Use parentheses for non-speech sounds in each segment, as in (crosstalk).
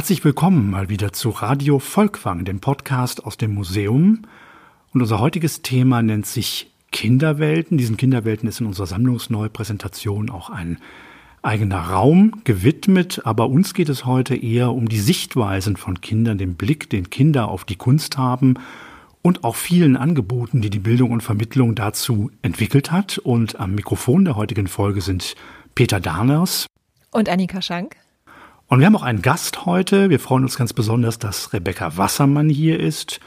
Herzlich willkommen mal wieder zu Radio Volkwang, dem Podcast aus dem Museum. Und unser heutiges Thema nennt sich Kinderwelten. Diesen Kinderwelten ist in unserer Sammlungsneupräsentation auch ein eigener Raum gewidmet, aber uns geht es heute eher um die Sichtweisen von Kindern, den Blick, den Kinder auf die Kunst haben und auch vielen Angeboten, die die Bildung und Vermittlung dazu entwickelt hat. Und am Mikrofon der heutigen Folge sind Peter Darners und Annika Schank. Und wir haben auch einen Gast heute. Wir freuen uns ganz besonders, dass Rebecca Wassermann hier ist.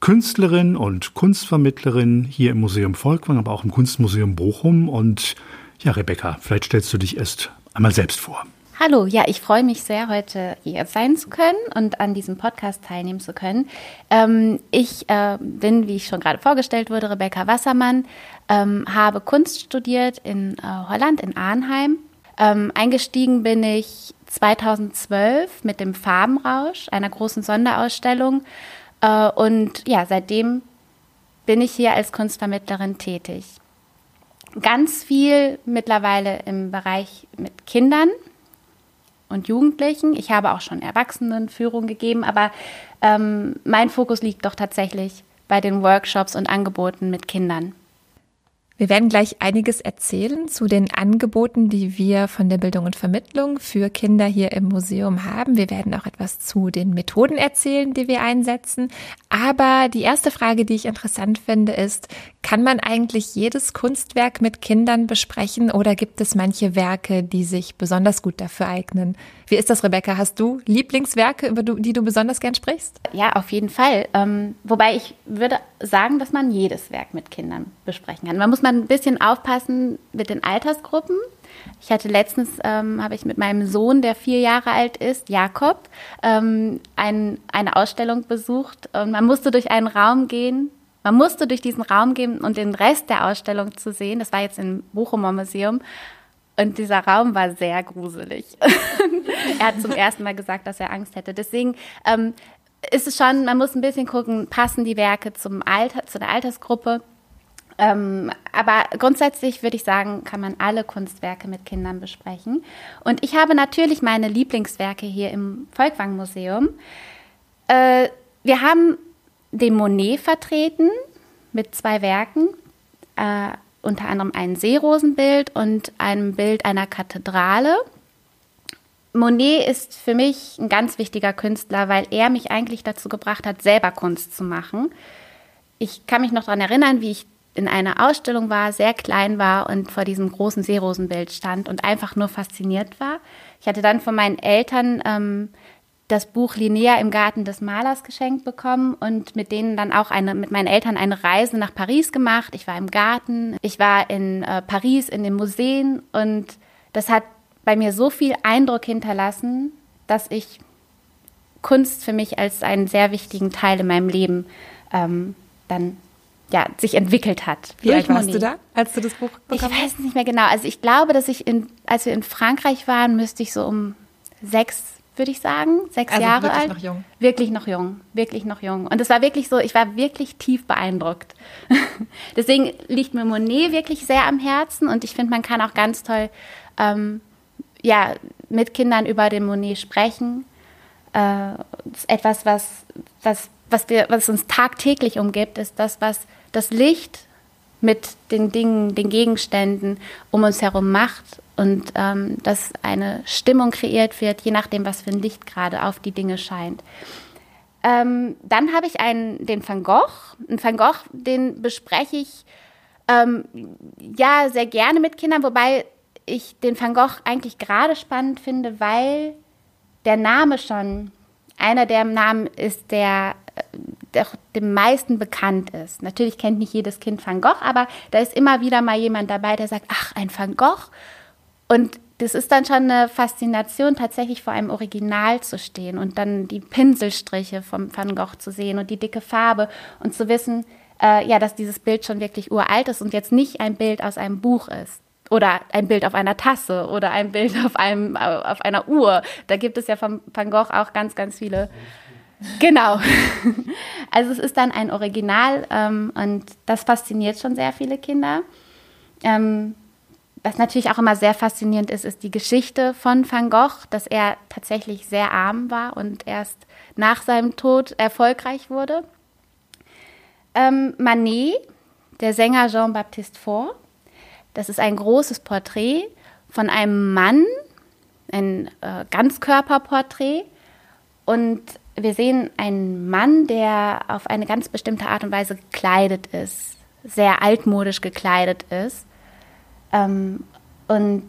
Künstlerin und Kunstvermittlerin hier im Museum Volkwang, aber auch im Kunstmuseum Bochum. Und ja, Rebecca, vielleicht stellst du dich erst einmal selbst vor. Hallo, ja, ich freue mich sehr, heute hier sein zu können und an diesem Podcast teilnehmen zu können. Ähm, ich äh, bin, wie ich schon gerade vorgestellt wurde, Rebecca Wassermann, ähm, habe Kunst studiert in äh, Holland, in Arnheim. Ähm, eingestiegen bin ich 2012 mit dem Farbenrausch, einer großen Sonderausstellung. Äh, und ja, seitdem bin ich hier als Kunstvermittlerin tätig. Ganz viel mittlerweile im Bereich mit Kindern und Jugendlichen. Ich habe auch schon Erwachsenenführung gegeben, aber ähm, mein Fokus liegt doch tatsächlich bei den Workshops und Angeboten mit Kindern. Wir werden gleich einiges erzählen zu den Angeboten, die wir von der Bildung und Vermittlung für Kinder hier im Museum haben. Wir werden auch etwas zu den Methoden erzählen, die wir einsetzen. Aber die erste Frage, die ich interessant finde, ist, kann man eigentlich jedes Kunstwerk mit Kindern besprechen oder gibt es manche Werke, die sich besonders gut dafür eignen? Wie ist das, Rebecca? Hast du Lieblingswerke, über die du besonders gern sprichst? Ja, auf jeden Fall. Ähm, wobei ich würde sagen, dass man jedes Werk mit Kindern besprechen kann. Man muss mal ein bisschen aufpassen mit den Altersgruppen. Ich hatte letztens, ähm, habe ich mit meinem Sohn, der vier Jahre alt ist, Jakob, ähm, ein, eine Ausstellung besucht und man musste durch einen Raum gehen, man musste durch diesen Raum gehen und den Rest der Ausstellung zu sehen. Das war jetzt im Bochumer Museum. Und dieser Raum war sehr gruselig. (laughs) er hat zum ersten Mal gesagt, dass er Angst hätte. Deswegen ähm, ist es schon, man muss ein bisschen gucken, passen die Werke zum Alter, zu der Altersgruppe. Ähm, aber grundsätzlich würde ich sagen, kann man alle Kunstwerke mit Kindern besprechen. Und ich habe natürlich meine Lieblingswerke hier im Volkwang Museum. Äh, wir haben den Monet vertreten mit zwei Werken, äh, unter anderem ein Seerosenbild und einem Bild einer Kathedrale. Monet ist für mich ein ganz wichtiger Künstler, weil er mich eigentlich dazu gebracht hat, selber Kunst zu machen. Ich kann mich noch daran erinnern, wie ich in einer Ausstellung war, sehr klein war und vor diesem großen Seerosenbild stand und einfach nur fasziniert war. Ich hatte dann von meinen Eltern ähm, das Buch Linnea im Garten des Malers geschenkt bekommen und mit denen dann auch eine, mit meinen Eltern eine Reise nach Paris gemacht. Ich war im Garten, ich war in äh, Paris in den Museen und das hat bei mir so viel Eindruck hinterlassen, dass ich Kunst für mich als einen sehr wichtigen Teil in meinem Leben ähm, dann ja, sich entwickelt hat. Wie alt warst du da, als du das Buch bekommen Ich weiß nicht mehr genau. Also ich glaube, dass ich, in, als wir in Frankreich waren, müsste ich so um sechs, würde ich sagen, sechs also Jahre wirklich alt. Noch jung. Wirklich noch jung, wirklich noch jung. Und es war wirklich so, ich war wirklich tief beeindruckt. (laughs) Deswegen liegt mir Monet wirklich sehr am Herzen und ich finde, man kann auch ganz toll ähm, ja, mit Kindern über den Monet sprechen. Äh, etwas, was, was, was, wir, was uns tagtäglich umgibt, ist das, was das Licht mit den Dingen, den Gegenständen um uns herum macht und ähm, dass eine Stimmung kreiert wird, je nachdem, was für ein Licht gerade auf die Dinge scheint. Ähm, dann habe ich einen, den Van Gogh. Ein Van Gogh, den bespreche ich ähm, ja sehr gerne mit Kindern, wobei ich den Van Gogh eigentlich gerade spannend finde, weil der Name schon einer der Namen ist, der, der dem meisten bekannt ist. Natürlich kennt nicht jedes Kind Van Gogh, aber da ist immer wieder mal jemand dabei, der sagt, ach, ein Van Gogh. Und das ist dann schon eine Faszination, tatsächlich vor einem Original zu stehen und dann die Pinselstriche vom Van Gogh zu sehen und die dicke Farbe und zu wissen, äh, ja, dass dieses Bild schon wirklich uralt ist und jetzt nicht ein Bild aus einem Buch ist oder ein Bild auf einer Tasse oder ein Bild auf, einem, auf einer Uhr. Da gibt es ja von Van Gogh auch ganz, ganz viele. Genau. (laughs) Also es ist dann ein Original ähm, und das fasziniert schon sehr viele Kinder. Ähm, was natürlich auch immer sehr faszinierend ist, ist die Geschichte von Van Gogh, dass er tatsächlich sehr arm war und erst nach seinem Tod erfolgreich wurde. Ähm, Manet, der Sänger Jean-Baptiste Faure, das ist ein großes Porträt von einem Mann, ein äh, Ganzkörperporträt. Und wir sehen einen Mann, der auf eine ganz bestimmte Art und Weise gekleidet ist, sehr altmodisch gekleidet ist. Ähm, und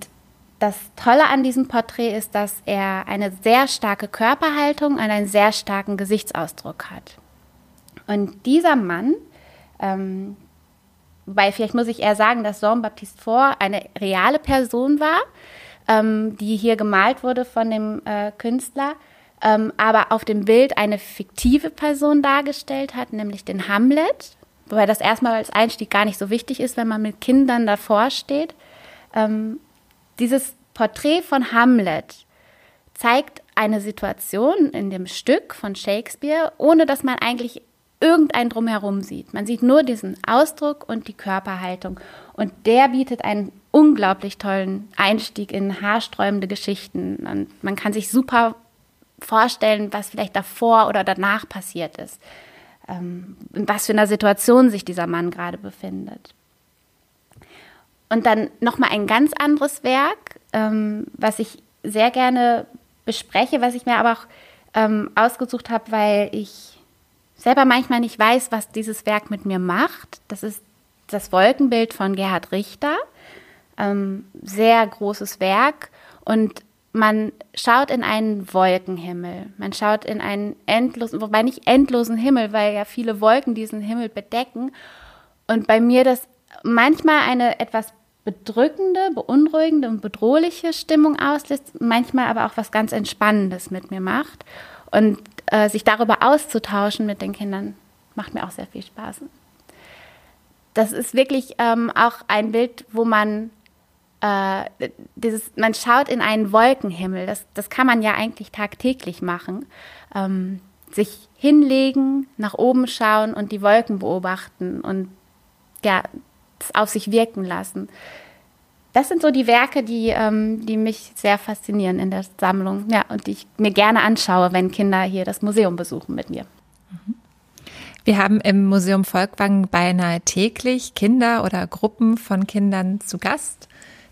das Tolle an diesem Porträt ist, dass er eine sehr starke Körperhaltung und einen sehr starken Gesichtsausdruck hat. Und dieser Mann, ähm, weil vielleicht muss ich eher sagen, dass Jean-Baptiste Faure eine reale Person war, ähm, die hier gemalt wurde von dem äh, Künstler, ähm, aber auf dem Bild eine fiktive Person dargestellt hat, nämlich den Hamlet, wobei das erstmal als Einstieg gar nicht so wichtig ist, wenn man mit Kindern davor steht. Ähm, dieses Porträt von Hamlet zeigt eine Situation in dem Stück von Shakespeare, ohne dass man eigentlich irgendein drumherum sieht. Man sieht nur diesen Ausdruck und die Körperhaltung. Und der bietet einen unglaublich tollen Einstieg in haarsträubende Geschichten. Und man kann sich super vorstellen, was vielleicht davor oder danach passiert ist. Ähm, in was für einer Situation sich dieser Mann gerade befindet. Und dann nochmal ein ganz anderes Werk, ähm, was ich sehr gerne bespreche, was ich mir aber auch ähm, ausgesucht habe, weil ich selber manchmal nicht weiß, was dieses Werk mit mir macht. Das ist das Wolkenbild von Gerhard Richter. Ähm, sehr großes Werk. Und man schaut in einen Wolkenhimmel. Man schaut in einen endlosen, wobei nicht endlosen Himmel, weil ja viele Wolken diesen Himmel bedecken. Und bei mir das manchmal eine etwas bedrückende, beunruhigende und bedrohliche Stimmung auslöst, manchmal aber auch was ganz Entspannendes mit mir macht. Und äh, sich darüber auszutauschen mit den Kindern, macht mir auch sehr viel Spaß. Das ist wirklich ähm, auch ein Bild, wo man äh, dieses, man schaut in einen Wolkenhimmel. Das, das kann man ja eigentlich tagtäglich machen. Ähm, sich hinlegen, nach oben schauen und die Wolken beobachten und ja, auf sich wirken lassen das sind so die Werke, die, ähm, die mich sehr faszinieren in der Sammlung. Ja, und die ich mir gerne anschaue, wenn Kinder hier das Museum besuchen mit mir. Wir haben im Museum Volkwang beinahe täglich Kinder oder Gruppen von Kindern zu Gast.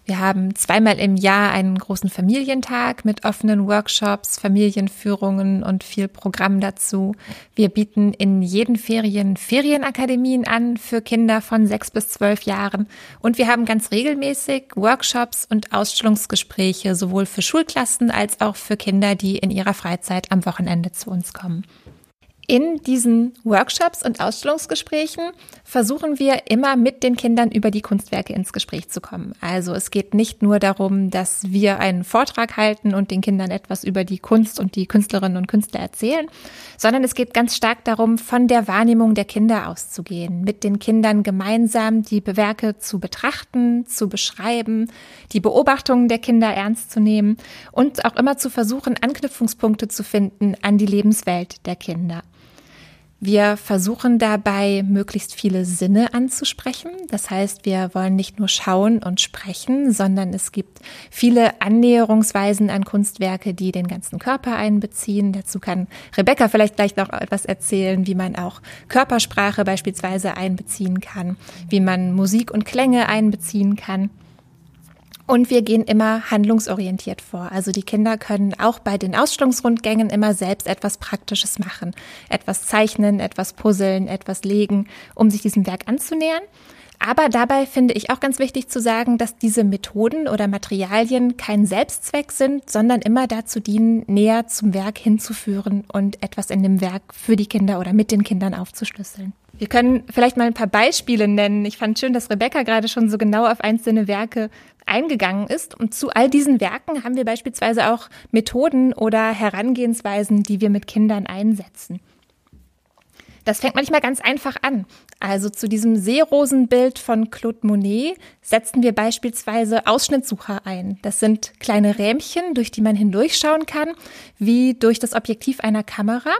Wir haben zweimal im Jahr einen großen Familientag mit offenen Workshops, Familienführungen und viel Programm dazu. Wir bieten in jeden Ferien Ferienakademien an für Kinder von sechs bis zwölf Jahren. Und wir haben ganz regelmäßig Workshops und Ausstellungsgespräche sowohl für Schulklassen als auch für Kinder, die in ihrer Freizeit am Wochenende zu uns kommen. In diesen Workshops und Ausstellungsgesprächen versuchen wir immer mit den Kindern über die Kunstwerke ins Gespräch zu kommen. Also es geht nicht nur darum, dass wir einen Vortrag halten und den Kindern etwas über die Kunst und die Künstlerinnen und Künstler erzählen, sondern es geht ganz stark darum, von der Wahrnehmung der Kinder auszugehen, mit den Kindern gemeinsam die Werke zu betrachten, zu beschreiben, die Beobachtungen der Kinder ernst zu nehmen und auch immer zu versuchen, Anknüpfungspunkte zu finden an die Lebenswelt der Kinder. Wir versuchen dabei, möglichst viele Sinne anzusprechen. Das heißt, wir wollen nicht nur schauen und sprechen, sondern es gibt viele Annäherungsweisen an Kunstwerke, die den ganzen Körper einbeziehen. Dazu kann Rebecca vielleicht gleich noch etwas erzählen, wie man auch Körpersprache beispielsweise einbeziehen kann, wie man Musik und Klänge einbeziehen kann. Und wir gehen immer handlungsorientiert vor. Also die Kinder können auch bei den Ausstellungsrundgängen immer selbst etwas Praktisches machen. Etwas zeichnen, etwas puzzeln, etwas legen, um sich diesem Werk anzunähern. Aber dabei finde ich auch ganz wichtig zu sagen, dass diese Methoden oder Materialien kein Selbstzweck sind, sondern immer dazu dienen, näher zum Werk hinzuführen und etwas in dem Werk für die Kinder oder mit den Kindern aufzuschlüsseln. Wir können vielleicht mal ein paar Beispiele nennen. Ich fand schön, dass Rebecca gerade schon so genau auf einzelne Werke eingegangen ist. Und zu all diesen Werken haben wir beispielsweise auch Methoden oder Herangehensweisen, die wir mit Kindern einsetzen. Das fängt manchmal ganz einfach an. Also zu diesem Seerosenbild von Claude Monet setzen wir beispielsweise Ausschnittsucher ein. Das sind kleine Rähmchen, durch die man hindurchschauen kann, wie durch das Objektiv einer Kamera.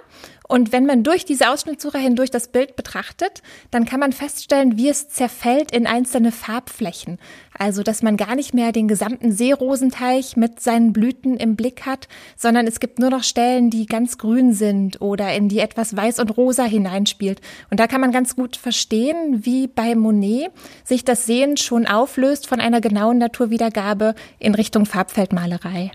Und wenn man durch diese Ausschnittsuche hindurch das Bild betrachtet, dann kann man feststellen, wie es zerfällt in einzelne Farbflächen. Also, dass man gar nicht mehr den gesamten Seerosenteich mit seinen Blüten im Blick hat, sondern es gibt nur noch Stellen, die ganz grün sind oder in die etwas weiß und rosa hineinspielt. Und da kann man ganz gut verstehen, wie bei Monet sich das Sehen schon auflöst von einer genauen Naturwiedergabe in Richtung Farbfeldmalerei.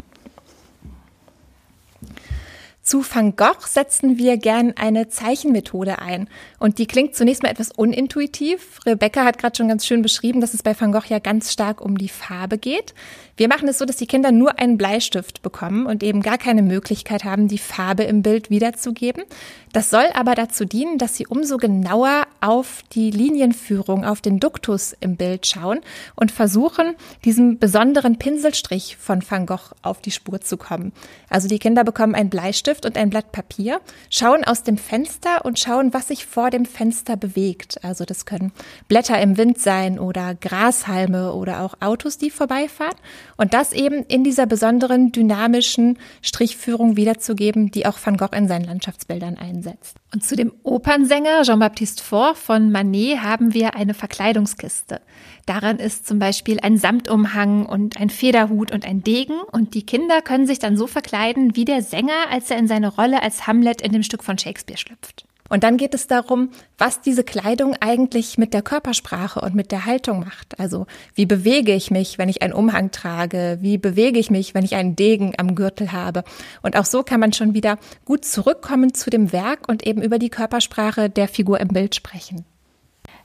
Zu Van Gogh setzen wir gern eine Zeichenmethode ein. Und die klingt zunächst mal etwas unintuitiv. Rebecca hat gerade schon ganz schön beschrieben, dass es bei Van Gogh ja ganz stark um die Farbe geht. Wir machen es so, dass die Kinder nur einen Bleistift bekommen und eben gar keine Möglichkeit haben, die Farbe im Bild wiederzugeben. Das soll aber dazu dienen, dass sie umso genauer auf die Linienführung, auf den Duktus im Bild schauen und versuchen, diesem besonderen Pinselstrich von Van Gogh auf die Spur zu kommen. Also die Kinder bekommen einen Bleistift und ein Blatt Papier, schauen aus dem Fenster und schauen, was sich vor dem Fenster bewegt. Also das können Blätter im Wind sein oder Grashalme oder auch Autos, die vorbeifahren. Und das eben in dieser besonderen dynamischen Strichführung wiederzugeben, die auch Van Gogh in seinen Landschaftsbildern einsetzt. Und zu dem Opernsänger Jean-Baptiste Faure von Manet haben wir eine Verkleidungskiste. Daran ist zum Beispiel ein Samtumhang und ein Federhut und ein Degen und die Kinder können sich dann so verkleiden wie der Sänger, als er in seine Rolle als Hamlet in dem Stück von Shakespeare schlüpft. Und dann geht es darum, was diese Kleidung eigentlich mit der Körpersprache und mit der Haltung macht. Also wie bewege ich mich, wenn ich einen Umhang trage? Wie bewege ich mich, wenn ich einen Degen am Gürtel habe? Und auch so kann man schon wieder gut zurückkommen zu dem Werk und eben über die Körpersprache der Figur im Bild sprechen.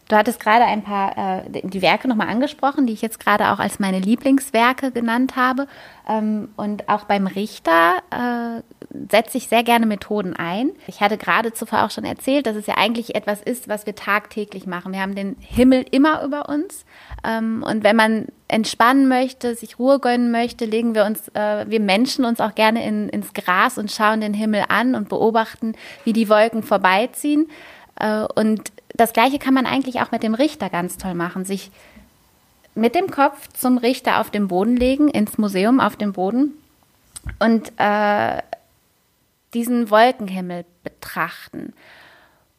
Du hattest gerade ein paar äh, die Werke nochmal angesprochen, die ich jetzt gerade auch als meine Lieblingswerke genannt habe. Ähm, und auch beim Richter äh, setze ich sehr gerne Methoden ein. Ich hatte gerade zuvor auch schon erzählt, dass es ja eigentlich etwas ist, was wir tagtäglich machen. Wir haben den Himmel immer über uns. Ähm, und wenn man entspannen möchte, sich Ruhe gönnen möchte, legen wir uns, äh, wir Menschen uns auch gerne in, ins Gras und schauen den Himmel an und beobachten, wie die Wolken vorbeiziehen. Äh, und das Gleiche kann man eigentlich auch mit dem Richter ganz toll machen. Sich mit dem Kopf zum Richter auf den Boden legen, ins Museum auf den Boden und äh, diesen Wolkenhimmel betrachten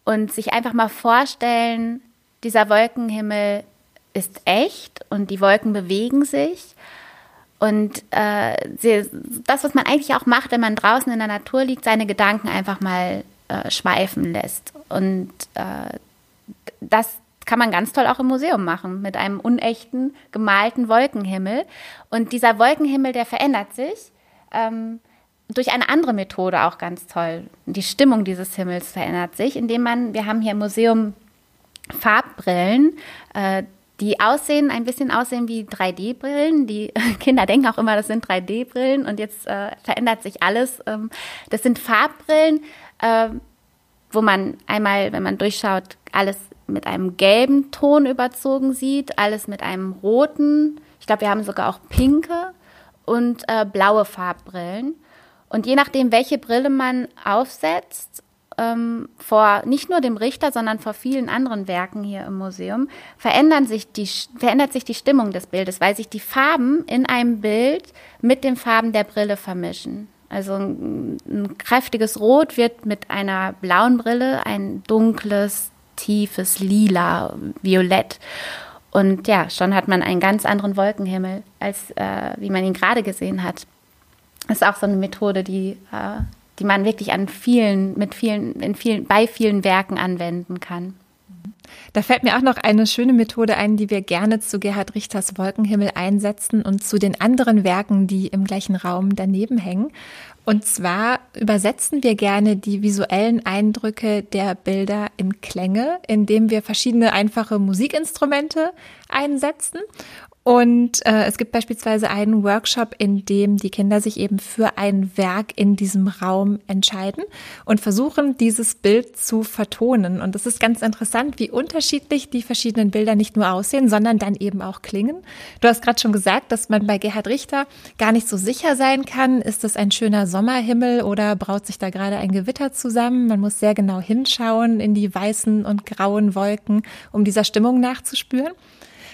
und sich einfach mal vorstellen, dieser Wolkenhimmel ist echt und die Wolken bewegen sich. Und äh, das, was man eigentlich auch macht, wenn man draußen in der Natur liegt, seine Gedanken einfach mal äh, schweifen lässt. Und äh, das kann man ganz toll auch im Museum machen, mit einem unechten, gemalten Wolkenhimmel. Und dieser Wolkenhimmel, der verändert sich ähm, durch eine andere Methode auch ganz toll. Die Stimmung dieses Himmels verändert sich, indem man, wir haben hier im Museum Farbbrillen, äh, die aussehen, ein bisschen aussehen wie 3D-Brillen. Die (laughs) Kinder denken auch immer, das sind 3D-Brillen und jetzt äh, verändert sich alles. Ähm, das sind Farbbrillen, äh, wo man einmal, wenn man durchschaut, alles mit einem gelben Ton überzogen sieht, alles mit einem roten. Ich glaube, wir haben sogar auch pinke und äh, blaue Farbbrillen. Und je nachdem, welche Brille man aufsetzt, ähm, vor nicht nur dem Richter, sondern vor vielen anderen Werken hier im Museum, verändern sich die, verändert sich die Stimmung des Bildes, weil sich die Farben in einem Bild mit den Farben der Brille vermischen. Also ein, ein kräftiges Rot wird mit einer blauen Brille ein dunkles, tiefes Lila, Violett. Und ja, schon hat man einen ganz anderen Wolkenhimmel, als äh, wie man ihn gerade gesehen hat. Das ist auch so eine Methode, die, äh, die man wirklich an vielen, mit vielen, in vielen, bei vielen Werken anwenden kann. Da fällt mir auch noch eine schöne Methode ein, die wir gerne zu Gerhard Richters Wolkenhimmel einsetzen und zu den anderen Werken, die im gleichen Raum daneben hängen. Und zwar übersetzen wir gerne die visuellen Eindrücke der Bilder in Klänge, indem wir verschiedene einfache Musikinstrumente einsetzen und äh, es gibt beispielsweise einen Workshop, in dem die Kinder sich eben für ein Werk in diesem Raum entscheiden und versuchen, dieses Bild zu vertonen. Und es ist ganz interessant, wie unterschiedlich die verschiedenen Bilder nicht nur aussehen, sondern dann eben auch klingen. Du hast gerade schon gesagt, dass man bei Gerhard Richter gar nicht so sicher sein kann, ist es ein schöner Sommerhimmel oder braut sich da gerade ein Gewitter zusammen. Man muss sehr genau hinschauen in die weißen und grauen Wolken, um dieser Stimmung nachzuspüren.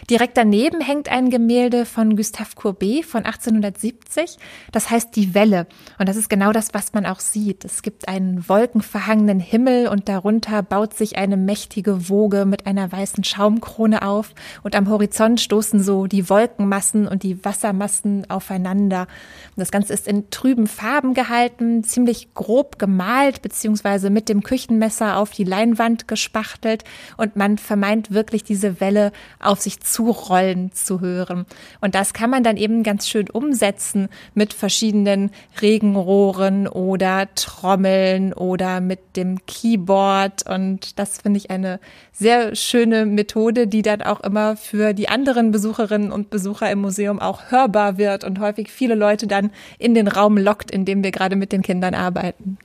Direkt daneben hängt ein Gemälde von Gustave Courbet von 1870. Das heißt Die Welle. Und das ist genau das, was man auch sieht. Es gibt einen wolkenverhangenen Himmel und darunter baut sich eine mächtige Woge mit einer weißen Schaumkrone auf. Und am Horizont stoßen so die Wolkenmassen und die Wassermassen aufeinander. Und das Ganze ist in trüben Farben gehalten, ziemlich grob gemalt, beziehungsweise mit dem Küchenmesser auf die Leinwand gespachtelt. Und man vermeint wirklich diese Welle auf sich zurollen zu hören. Und das kann man dann eben ganz schön umsetzen mit verschiedenen Regenrohren oder Trommeln oder mit dem Keyboard. Und das finde ich eine sehr schöne Methode, die dann auch immer für die anderen Besucherinnen und Besucher im Museum auch hörbar wird und häufig viele Leute dann in den Raum lockt, in dem wir gerade mit den Kindern arbeiten.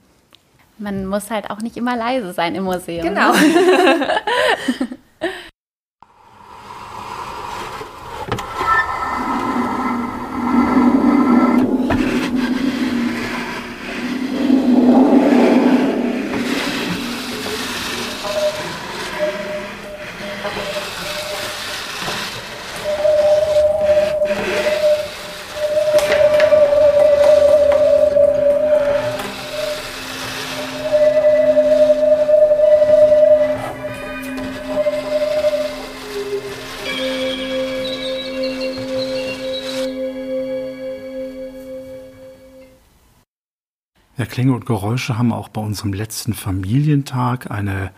Man muss halt auch nicht immer leise sein im Museum. Genau. (laughs) Ja, Klänge und Geräusche haben auch bei unserem letzten Familientag eine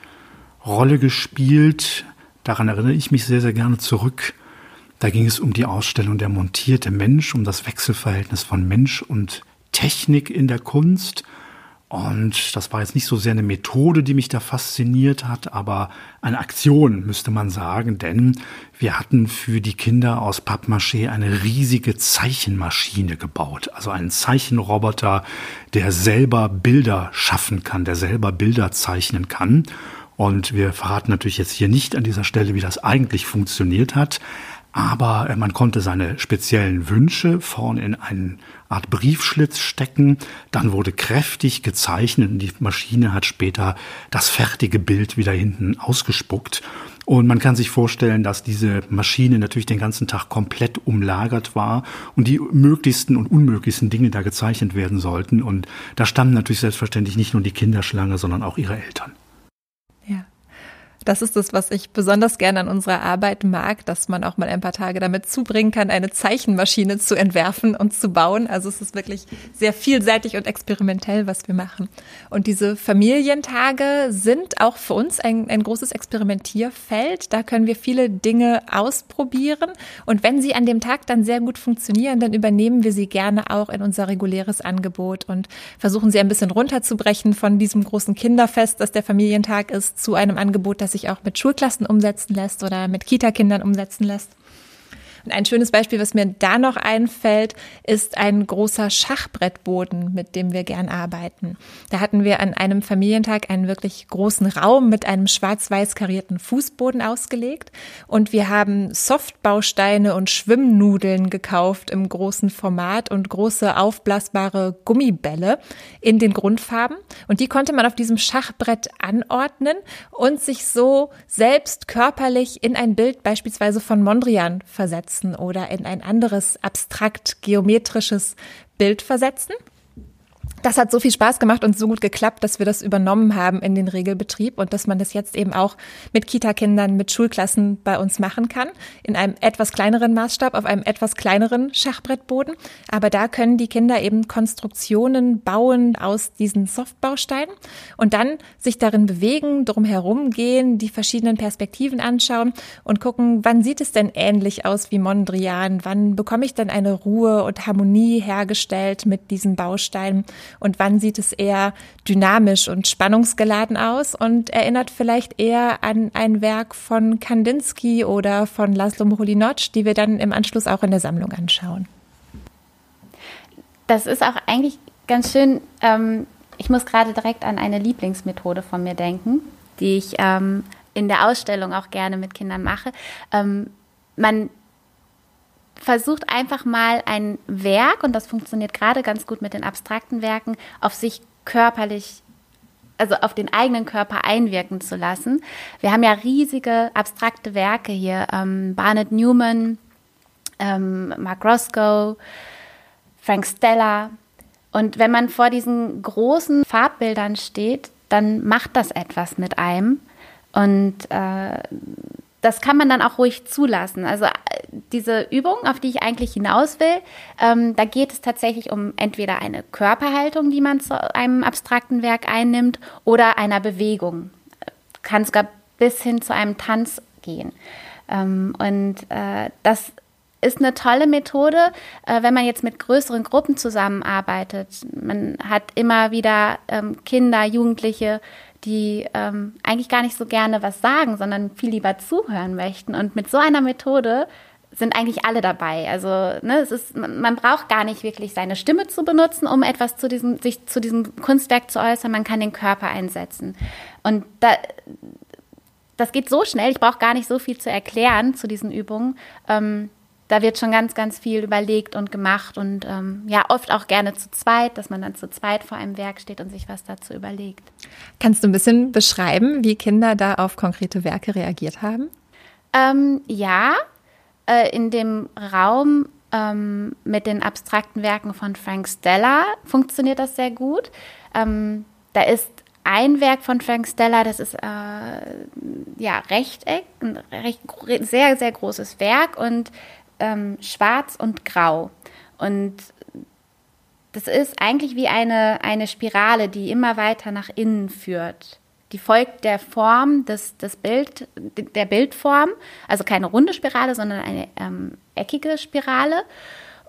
Rolle gespielt. Daran erinnere ich mich sehr, sehr gerne zurück. Da ging es um die Ausstellung Der montierte Mensch, um das Wechselverhältnis von Mensch und Technik in der Kunst. Und das war jetzt nicht so sehr eine Methode, die mich da fasziniert hat, aber eine Aktion, müsste man sagen, denn wir hatten für die Kinder aus Pappmaché eine riesige Zeichenmaschine gebaut. Also einen Zeichenroboter, der selber Bilder schaffen kann, der selber Bilder zeichnen kann. Und wir verraten natürlich jetzt hier nicht an dieser Stelle, wie das eigentlich funktioniert hat aber äh, man konnte seine speziellen Wünsche vorne in eine Art Briefschlitz stecken, dann wurde kräftig gezeichnet und die Maschine hat später das fertige Bild wieder hinten ausgespuckt. Und man kann sich vorstellen, dass diese Maschine natürlich den ganzen Tag komplett umlagert war und die möglichsten und unmöglichsten Dinge da gezeichnet werden sollten. Und da stammen natürlich selbstverständlich nicht nur die Kinderschlange, sondern auch ihre Eltern. Das ist das, was ich besonders gerne an unserer Arbeit mag, dass man auch mal ein paar Tage damit zubringen kann, eine Zeichenmaschine zu entwerfen und zu bauen. Also es ist wirklich sehr vielseitig und experimentell, was wir machen. Und diese Familientage sind auch für uns ein, ein großes Experimentierfeld. Da können wir viele Dinge ausprobieren. Und wenn sie an dem Tag dann sehr gut funktionieren, dann übernehmen wir sie gerne auch in unser reguläres Angebot und versuchen sie ein bisschen runterzubrechen von diesem großen Kinderfest, das der Familientag ist, zu einem Angebot, das sich auch mit Schulklassen umsetzen lässt oder mit Kita-Kindern umsetzen lässt. Und ein schönes Beispiel, was mir da noch einfällt, ist ein großer Schachbrettboden, mit dem wir gern arbeiten. Da hatten wir an einem Familientag einen wirklich großen Raum mit einem schwarz-weiß karierten Fußboden ausgelegt. Und wir haben Softbausteine und Schwimmnudeln gekauft im großen Format und große aufblasbare Gummibälle in den Grundfarben. Und die konnte man auf diesem Schachbrett anordnen und sich so selbst körperlich in ein Bild beispielsweise von Mondrian versetzen versetzen oder in ein anderes abstrakt geometrisches Bild versetzen das hat so viel Spaß gemacht und so gut geklappt, dass wir das übernommen haben in den Regelbetrieb und dass man das jetzt eben auch mit Kita-Kindern, mit Schulklassen bei uns machen kann. In einem etwas kleineren Maßstab, auf einem etwas kleineren Schachbrettboden. Aber da können die Kinder eben Konstruktionen bauen aus diesen Softbausteinen und dann sich darin bewegen, drumherum gehen, die verschiedenen Perspektiven anschauen und gucken, wann sieht es denn ähnlich aus wie Mondrian? Wann bekomme ich denn eine Ruhe und Harmonie hergestellt mit diesen Bausteinen? Und wann sieht es eher dynamisch und spannungsgeladen aus und erinnert vielleicht eher an ein Werk von Kandinsky oder von Laszlo Moholy-Nagy, die wir dann im Anschluss auch in der Sammlung anschauen. Das ist auch eigentlich ganz schön. Ähm, ich muss gerade direkt an eine Lieblingsmethode von mir denken, die ich ähm, in der Ausstellung auch gerne mit Kindern mache. Ähm, man versucht einfach mal ein Werk, und das funktioniert gerade ganz gut mit den abstrakten Werken, auf sich körperlich also auf den eigenen Körper einwirken zu lassen. Wir haben ja riesige abstrakte Werke hier, ähm, Barnett Newman, ähm, Mark Roscoe, Frank Stella. Und wenn man vor diesen großen Farbbildern steht, dann macht das etwas mit einem. Und äh, das kann man dann auch ruhig zulassen. Also äh, diese Übung, auf die ich eigentlich hinaus will, ähm, da geht es tatsächlich um entweder eine Körperhaltung, die man zu einem abstrakten Werk einnimmt, oder einer Bewegung. Kann sogar bis hin zu einem Tanz gehen. Ähm, und äh, das ist eine tolle Methode, äh, wenn man jetzt mit größeren Gruppen zusammenarbeitet. Man hat immer wieder ähm, Kinder, Jugendliche, die ähm, eigentlich gar nicht so gerne was sagen, sondern viel lieber zuhören möchten. Und mit so einer Methode sind eigentlich alle dabei. Also ne, es ist, man braucht gar nicht wirklich seine Stimme zu benutzen, um etwas zu diesem, sich zu diesem Kunstwerk zu äußern. Man kann den Körper einsetzen. Und da, das geht so schnell. Ich brauche gar nicht so viel zu erklären zu diesen Übungen. Ähm, da wird schon ganz, ganz viel überlegt und gemacht und ähm, ja, oft auch gerne zu zweit, dass man dann zu zweit vor einem Werk steht und sich was dazu überlegt. Kannst du ein bisschen beschreiben, wie Kinder da auf konkrete Werke reagiert haben? Ähm, ja, äh, in dem Raum ähm, mit den abstrakten Werken von Frank Stella funktioniert das sehr gut. Ähm, da ist ein Werk von Frank Stella, das ist äh, ja Rechteck, ein recht, sehr, sehr großes Werk und ähm, schwarz und grau. Und das ist eigentlich wie eine, eine Spirale, die immer weiter nach innen führt. Die folgt der Form des, des Bild, der Bildform, also keine runde Spirale, sondern eine ähm, eckige Spirale.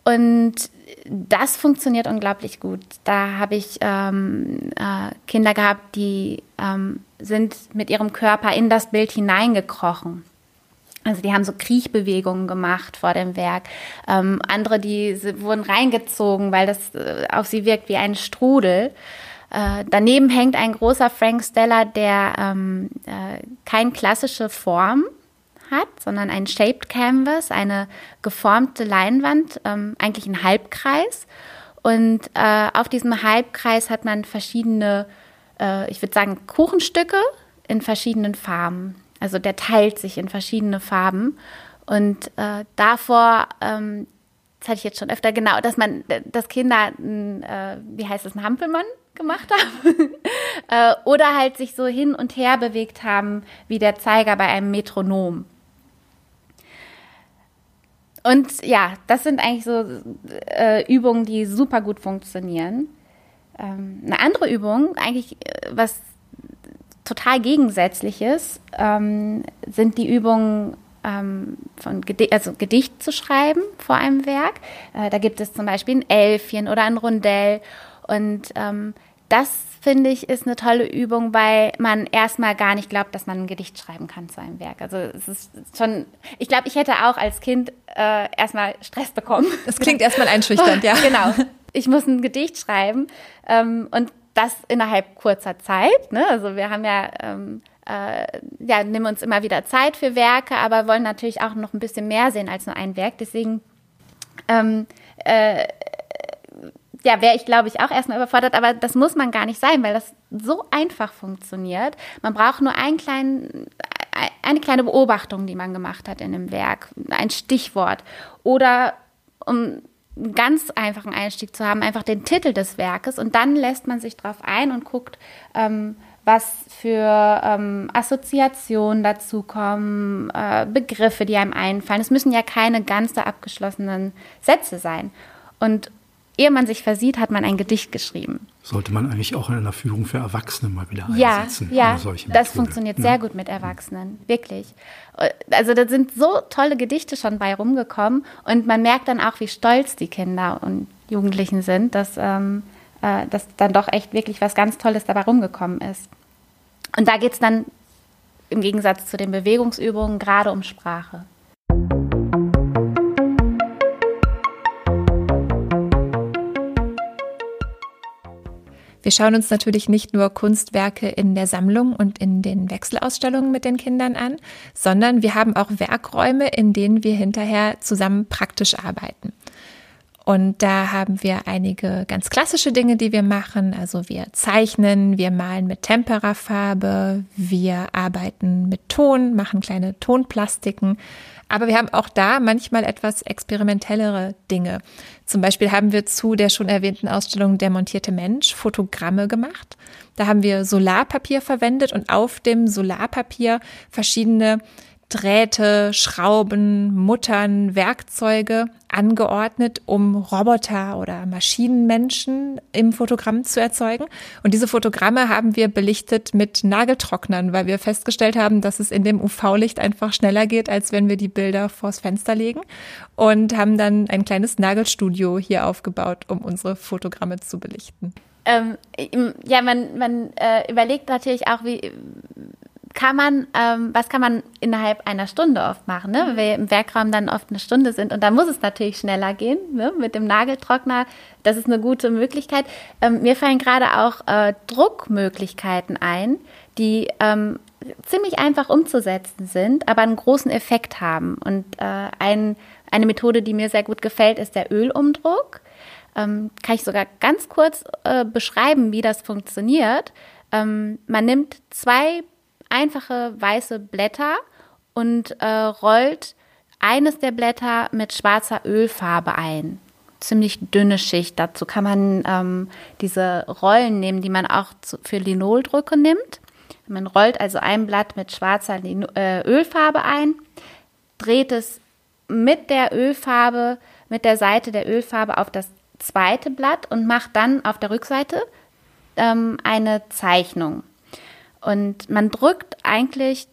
Und das funktioniert unglaublich gut. Da habe ich ähm, äh, Kinder gehabt, die ähm, sind mit ihrem Körper in das Bild hineingekrochen. Also die haben so Kriechbewegungen gemacht vor dem Werk. Ähm, andere, die wurden reingezogen, weil das äh, auf sie wirkt wie ein Strudel. Äh, daneben hängt ein großer Frank Stella, der ähm, äh, keine klassische Form hat, sondern ein Shaped Canvas, eine geformte Leinwand, ähm, eigentlich ein Halbkreis. Und äh, auf diesem Halbkreis hat man verschiedene, äh, ich würde sagen, Kuchenstücke in verschiedenen Farben. Also der teilt sich in verschiedene Farben. Und äh, davor, ähm, das hatte ich jetzt schon öfter, genau, dass man, dass Kinder, äh, wie heißt das, ein Hampelmann gemacht haben. (laughs) äh, oder halt sich so hin und her bewegt haben, wie der Zeiger bei einem Metronom. Und ja, das sind eigentlich so äh, Übungen, die super gut funktionieren. Ähm, eine andere Übung, eigentlich, äh, was total Gegensätzliches ähm, sind die Übungen ähm, von Gedicht, also Gedicht zu schreiben vor einem Werk. Äh, da gibt es zum Beispiel ein Elfchen oder ein Rundell. Und ähm, das finde ich ist eine tolle Übung, weil man erstmal gar nicht glaubt, dass man ein Gedicht schreiben kann zu einem Werk. Also es ist schon, ich glaube, ich hätte auch als Kind äh, erstmal Stress bekommen. Das klingt erstmal einschüchternd, (laughs) ja. Genau. Ich muss ein Gedicht schreiben. Ähm, und das innerhalb kurzer Zeit. Ne? Also wir haben ja, ähm, äh, ja, nehmen uns immer wieder Zeit für Werke, aber wollen natürlich auch noch ein bisschen mehr sehen als nur ein Werk. Deswegen ähm, äh, ja, wäre ich, glaube ich, auch erstmal überfordert, aber das muss man gar nicht sein, weil das so einfach funktioniert. Man braucht nur einen kleinen, eine kleine Beobachtung, die man gemacht hat in einem Werk, ein Stichwort oder um einen ganz einfachen Einstieg zu haben, einfach den Titel des Werkes und dann lässt man sich darauf ein und guckt, ähm, was für ähm, Assoziationen dazu kommen, äh, Begriffe, die einem einfallen. Es müssen ja keine ganze abgeschlossenen Sätze sein. Und ehe man sich versieht, hat man ein Gedicht geschrieben. Sollte man eigentlich auch in einer Führung für Erwachsene mal wieder einsetzen. Ja, ja das funktioniert ja. sehr gut mit Erwachsenen, wirklich. Also da sind so tolle Gedichte schon bei rumgekommen und man merkt dann auch, wie stolz die Kinder und Jugendlichen sind, dass, ähm, äh, dass dann doch echt wirklich was ganz Tolles dabei rumgekommen ist. Und da geht es dann im Gegensatz zu den Bewegungsübungen gerade um Sprache. Wir schauen uns natürlich nicht nur Kunstwerke in der Sammlung und in den Wechselausstellungen mit den Kindern an, sondern wir haben auch Werkräume, in denen wir hinterher zusammen praktisch arbeiten. Und da haben wir einige ganz klassische Dinge, die wir machen. Also wir zeichnen, wir malen mit Temperafarbe, wir arbeiten mit Ton, machen kleine Tonplastiken. Aber wir haben auch da manchmal etwas experimentellere Dinge. Zum Beispiel haben wir zu der schon erwähnten Ausstellung Der montierte Mensch Fotogramme gemacht. Da haben wir Solarpapier verwendet und auf dem Solarpapier verschiedene Drähte, Schrauben, Muttern, Werkzeuge angeordnet, um Roboter oder Maschinenmenschen im Fotogramm zu erzeugen. Und diese Fotogramme haben wir belichtet mit Nageltrocknern, weil wir festgestellt haben, dass es in dem UV-Licht einfach schneller geht, als wenn wir die Bilder vors Fenster legen. Und haben dann ein kleines Nagelstudio hier aufgebaut, um unsere Fotogramme zu belichten. Ähm, ja, man, man äh, überlegt natürlich auch, wie, kann man, ähm, was kann man innerhalb einer Stunde oft machen, ne? weil wir im Werkraum dann oft eine Stunde sind und da muss es natürlich schneller gehen ne? mit dem Nageltrockner. Das ist eine gute Möglichkeit. Ähm, mir fallen gerade auch äh, Druckmöglichkeiten ein, die ähm, ziemlich einfach umzusetzen sind, aber einen großen Effekt haben. Und äh, ein, eine Methode, die mir sehr gut gefällt, ist der Ölumdruck. Ähm, kann ich sogar ganz kurz äh, beschreiben, wie das funktioniert. Ähm, man nimmt zwei einfache weiße Blätter und äh, rollt eines der Blätter mit schwarzer Ölfarbe ein. Ziemlich dünne Schicht. Dazu kann man ähm, diese Rollen nehmen, die man auch zu, für Linoldrücke nimmt. Man rollt also ein Blatt mit schwarzer Lino äh, Ölfarbe ein, dreht es mit der Ölfarbe, mit der Seite der Ölfarbe auf das zweite Blatt und macht dann auf der Rückseite ähm, eine Zeichnung. Und man drückt eigentlich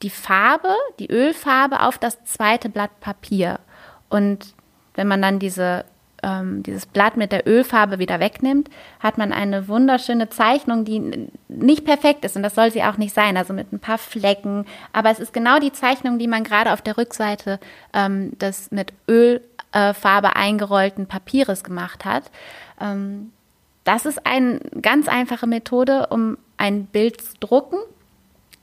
die Farbe, die Ölfarbe auf das zweite Blatt Papier. Und wenn man dann diese, ähm, dieses Blatt mit der Ölfarbe wieder wegnimmt, hat man eine wunderschöne Zeichnung, die nicht perfekt ist. Und das soll sie auch nicht sein, also mit ein paar Flecken. Aber es ist genau die Zeichnung, die man gerade auf der Rückseite ähm, des mit Ölfarbe äh, eingerollten Papieres gemacht hat. Ähm, das ist eine ganz einfache Methode, um ein Bild drucken.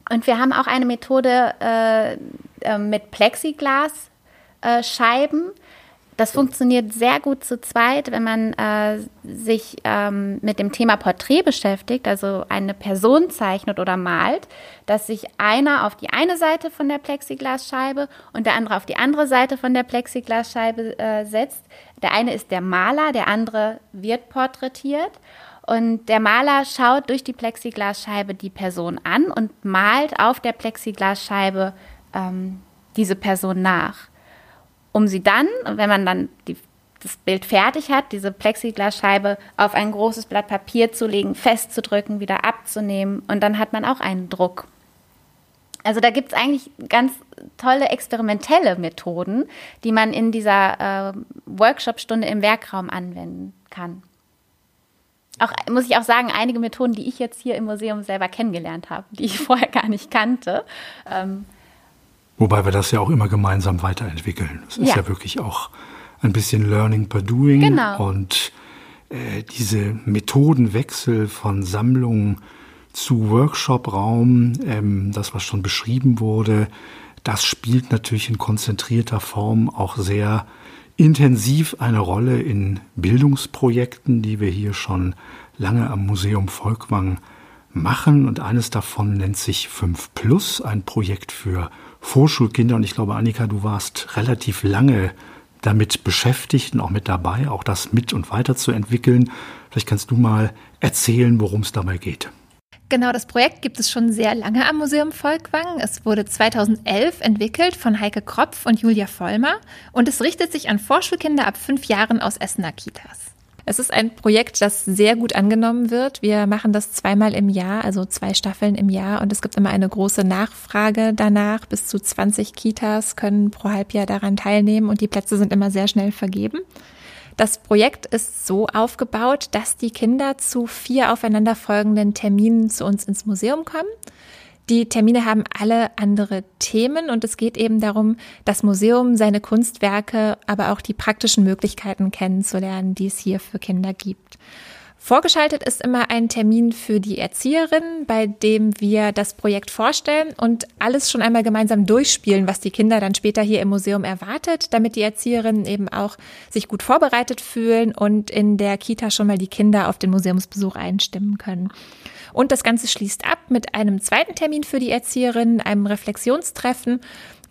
Und wir haben auch eine Methode äh, äh, mit Plexiglasscheiben. Äh, das funktioniert sehr gut zu zweit, wenn man äh, sich ähm, mit dem Thema Porträt beschäftigt, also eine Person zeichnet oder malt, dass sich einer auf die eine Seite von der Plexiglasscheibe und der andere auf die andere Seite von der Plexiglasscheibe äh, setzt. Der eine ist der Maler, der andere wird porträtiert. Und der Maler schaut durch die Plexiglasscheibe die Person an und malt auf der Plexiglasscheibe ähm, diese Person nach um sie dann, wenn man dann die, das Bild fertig hat, diese Plexiglasscheibe auf ein großes Blatt Papier zu legen, festzudrücken, wieder abzunehmen und dann hat man auch einen Druck. Also da gibt es eigentlich ganz tolle experimentelle Methoden, die man in dieser äh, Workshop-Stunde im Werkraum anwenden kann. Auch muss ich auch sagen, einige Methoden, die ich jetzt hier im Museum selber kennengelernt habe, die ich (laughs) vorher gar nicht kannte. Ähm, Wobei wir das ja auch immer gemeinsam weiterentwickeln. Es ist ja. ja wirklich auch ein bisschen Learning per Doing. Genau. Und äh, diese Methodenwechsel von Sammlung zu Workshop-Raum, ähm, das, was schon beschrieben wurde, das spielt natürlich in konzentrierter Form auch sehr intensiv eine Rolle in Bildungsprojekten, die wir hier schon lange am Museum Volkwang machen. Und eines davon nennt sich 5 Plus, ein Projekt für Vorschulkinder. Und ich glaube, Annika, du warst relativ lange damit beschäftigt und auch mit dabei, auch das mit und weiterzuentwickeln. Vielleicht kannst du mal erzählen, worum es dabei geht. Genau, das Projekt gibt es schon sehr lange am Museum Volkwang. Es wurde 2011 entwickelt von Heike Kropf und Julia Vollmer und es richtet sich an Vorschulkinder ab fünf Jahren aus Essener Kitas. Es ist ein Projekt, das sehr gut angenommen wird. Wir machen das zweimal im Jahr, also zwei Staffeln im Jahr. Und es gibt immer eine große Nachfrage danach. Bis zu 20 Kitas können pro Halbjahr daran teilnehmen und die Plätze sind immer sehr schnell vergeben. Das Projekt ist so aufgebaut, dass die Kinder zu vier aufeinanderfolgenden Terminen zu uns ins Museum kommen. Die Termine haben alle andere Themen und es geht eben darum, das Museum, seine Kunstwerke, aber auch die praktischen Möglichkeiten kennenzulernen, die es hier für Kinder gibt. Vorgeschaltet ist immer ein Termin für die Erzieherin, bei dem wir das Projekt vorstellen und alles schon einmal gemeinsam durchspielen, was die Kinder dann später hier im Museum erwartet, damit die Erzieherinnen eben auch sich gut vorbereitet fühlen und in der Kita schon mal die Kinder auf den Museumsbesuch einstimmen können. Und das Ganze schließt ab mit einem zweiten Termin für die Erzieherinnen, einem Reflexionstreffen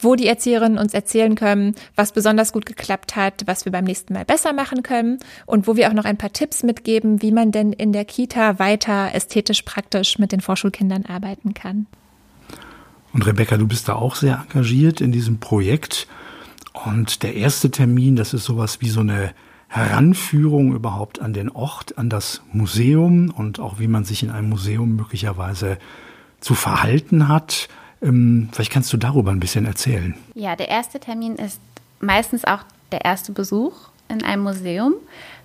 wo die Erzieherinnen uns erzählen können, was besonders gut geklappt hat, was wir beim nächsten Mal besser machen können und wo wir auch noch ein paar Tipps mitgeben, wie man denn in der Kita weiter ästhetisch praktisch mit den Vorschulkindern arbeiten kann. Und Rebecca, du bist da auch sehr engagiert in diesem Projekt. Und der erste Termin, das ist sowas wie so eine Heranführung überhaupt an den Ort, an das Museum und auch wie man sich in einem Museum möglicherweise zu verhalten hat. Ähm, vielleicht kannst du darüber ein bisschen erzählen. Ja, der erste Termin ist meistens auch der erste Besuch in einem Museum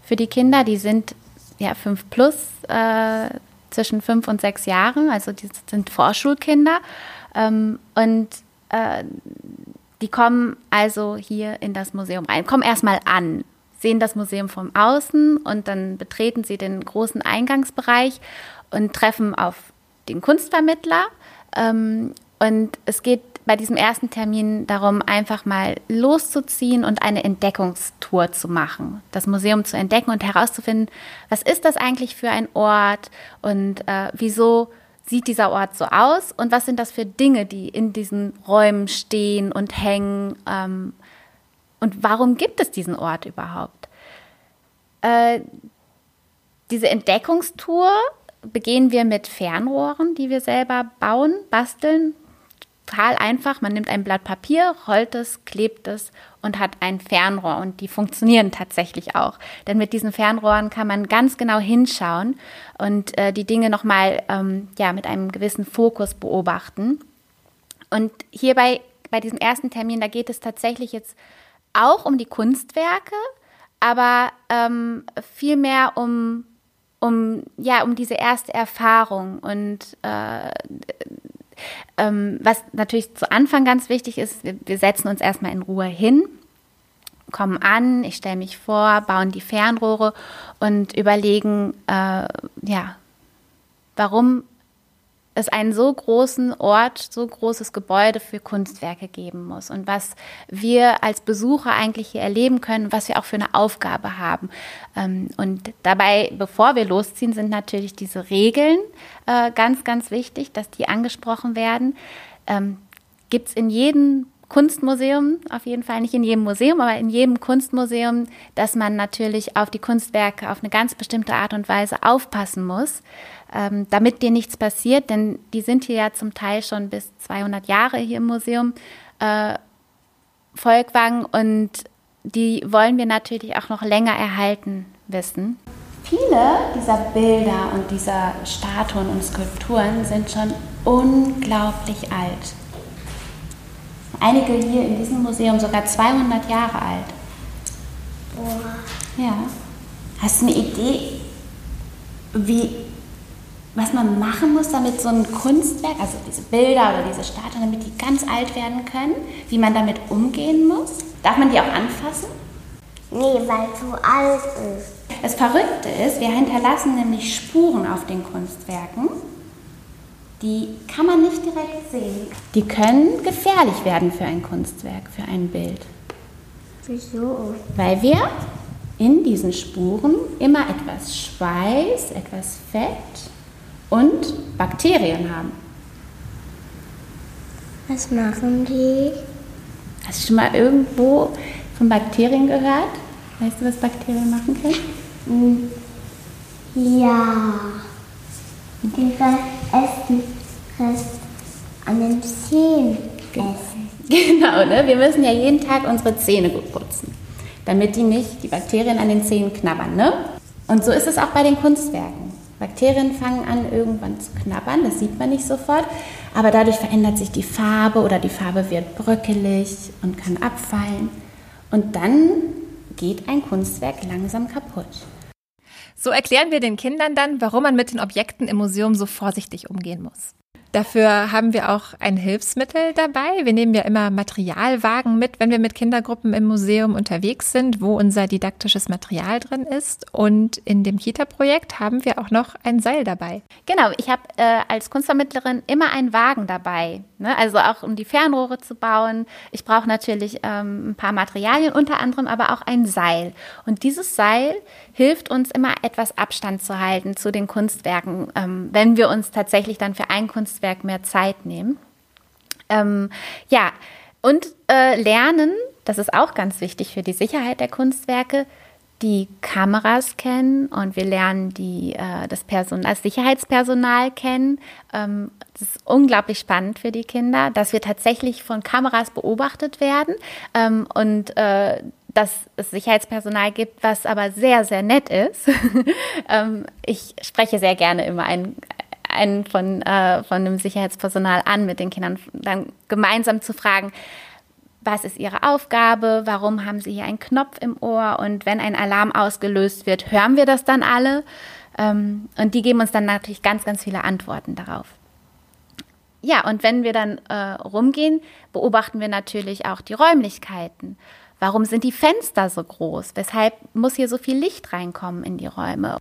für die Kinder. Die sind ja fünf plus, äh, zwischen fünf und sechs Jahren, also die sind Vorschulkinder. Ähm, und äh, die kommen also hier in das Museum rein, kommen erstmal an, sehen das Museum vom Außen und dann betreten sie den großen Eingangsbereich und treffen auf den Kunstvermittler. Ähm, und es geht bei diesem ersten Termin darum, einfach mal loszuziehen und eine Entdeckungstour zu machen, das Museum zu entdecken und herauszufinden, was ist das eigentlich für ein Ort und äh, wieso sieht dieser Ort so aus und was sind das für Dinge, die in diesen Räumen stehen und hängen ähm, und warum gibt es diesen Ort überhaupt? Äh, diese Entdeckungstour begehen wir mit Fernrohren, die wir selber bauen, basteln, total einfach. Man nimmt ein Blatt Papier, rollt es, klebt es und hat ein Fernrohr. Und die funktionieren tatsächlich auch. Denn mit diesen Fernrohren kann man ganz genau hinschauen und äh, die Dinge nochmal ähm, ja, mit einem gewissen Fokus beobachten. Und hierbei, bei diesem ersten Termin, da geht es tatsächlich jetzt auch um die Kunstwerke, aber ähm, vielmehr um um ja um diese erste Erfahrung und äh, ähm, was natürlich zu Anfang ganz wichtig ist, wir, wir setzen uns erstmal in Ruhe hin, kommen an, ich stelle mich vor, bauen die Fernrohre und überlegen, äh, ja, warum es einen so großen Ort, so großes Gebäude für Kunstwerke geben muss und was wir als Besucher eigentlich hier erleben können, was wir auch für eine Aufgabe haben. Ähm, und dabei, bevor wir losziehen, sind natürlich diese Regeln äh, ganz, ganz wichtig, dass die angesprochen werden. Ähm, Gibt es in jedem Kunstmuseum, auf jeden Fall nicht in jedem Museum, aber in jedem Kunstmuseum, dass man natürlich auf die Kunstwerke auf eine ganz bestimmte Art und Weise aufpassen muss ähm, damit dir nichts passiert, denn die sind hier ja zum Teil schon bis 200 Jahre hier im Museum äh, Volkwang und die wollen wir natürlich auch noch länger erhalten wissen. Viele dieser Bilder und dieser Statuen und Skulpturen sind schon unglaublich alt. Einige hier in diesem Museum sogar 200 Jahre alt. Boah. Ja. Hast du eine Idee, wie was man machen muss, damit so ein Kunstwerk, also diese Bilder oder diese Statuen, damit die ganz alt werden können, wie man damit umgehen muss? Darf man die auch anfassen? Nee, weil es zu alt ist. Das Verrückte ist, wir hinterlassen nämlich Spuren auf den Kunstwerken. Die kann man nicht direkt sehen. Die können gefährlich werden für ein Kunstwerk, für ein Bild. Wieso? Weil wir in diesen Spuren immer etwas Schweiß, etwas Fett und Bakterien haben. Was machen die? Hast du schon mal irgendwo von Bakterien gehört? Weißt du, was Bakterien machen können? Ja. Die essen Rest an den Zähnen essen. (laughs) Genau, ne? wir müssen ja jeden Tag unsere Zähne gut putzen, damit die nicht die Bakterien an den Zähnen knabbern. Ne? Und so ist es auch bei den Kunstwerken. Bakterien fangen an, irgendwann zu knabbern, das sieht man nicht sofort, aber dadurch verändert sich die Farbe oder die Farbe wird bröckelig und kann abfallen. Und dann geht ein Kunstwerk langsam kaputt. So erklären wir den Kindern dann, warum man mit den Objekten im Museum so vorsichtig umgehen muss. Dafür haben wir auch ein Hilfsmittel dabei. Wir nehmen ja immer Materialwagen mit, wenn wir mit Kindergruppen im Museum unterwegs sind, wo unser didaktisches Material drin ist. Und in dem Kita-Projekt haben wir auch noch ein Seil dabei. Genau, ich habe äh, als Kunstvermittlerin immer einen Wagen dabei. Ne? Also auch um die Fernrohre zu bauen. Ich brauche natürlich ähm, ein paar Materialien, unter anderem aber auch ein Seil. Und dieses Seil hilft uns immer etwas Abstand zu halten zu den Kunstwerken, ähm, wenn wir uns tatsächlich dann für ein Kunstwerk mehr Zeit nehmen. Ähm, ja, und äh, lernen, das ist auch ganz wichtig für die Sicherheit der Kunstwerke, die Kameras kennen und wir lernen die, äh, das, Person das Sicherheitspersonal kennen. Ähm, das ist unglaublich spannend für die Kinder, dass wir tatsächlich von Kameras beobachtet werden ähm, und äh, dass es Sicherheitspersonal gibt, was aber sehr, sehr nett ist. (laughs) ähm, ich spreche sehr gerne immer einen, einen von, äh, von einem Sicherheitspersonal an, mit den Kindern dann gemeinsam zu fragen, was ist Ihre Aufgabe, warum haben Sie hier einen Knopf im Ohr und wenn ein Alarm ausgelöst wird, hören wir das dann alle? Ähm, und die geben uns dann natürlich ganz, ganz viele Antworten darauf. Ja, und wenn wir dann äh, rumgehen, beobachten wir natürlich auch die Räumlichkeiten. Warum sind die Fenster so groß? Weshalb muss hier so viel Licht reinkommen in die Räume?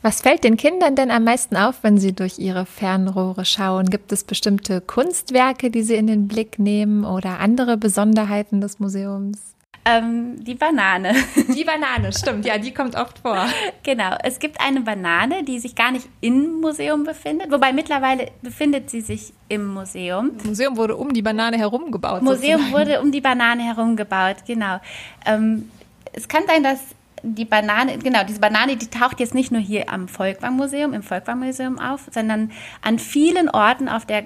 Was fällt den Kindern denn am meisten auf, wenn sie durch ihre Fernrohre schauen? Gibt es bestimmte Kunstwerke, die sie in den Blick nehmen oder andere Besonderheiten des Museums? Ähm, die Banane. (laughs) Die Banane, stimmt. Ja, die kommt oft vor. Genau. Es gibt eine Banane, die sich gar nicht im Museum befindet, wobei mittlerweile befindet sie sich im Museum. Das Museum wurde um die Banane herum gebaut. Museum sozusagen. wurde um die Banane herum gebaut, genau. Ähm, es kann sein, dass die Banane, genau, diese Banane, die taucht jetzt nicht nur hier am Volkwang-Museum, im Volkwang-Museum auf, sondern an vielen Orten auf der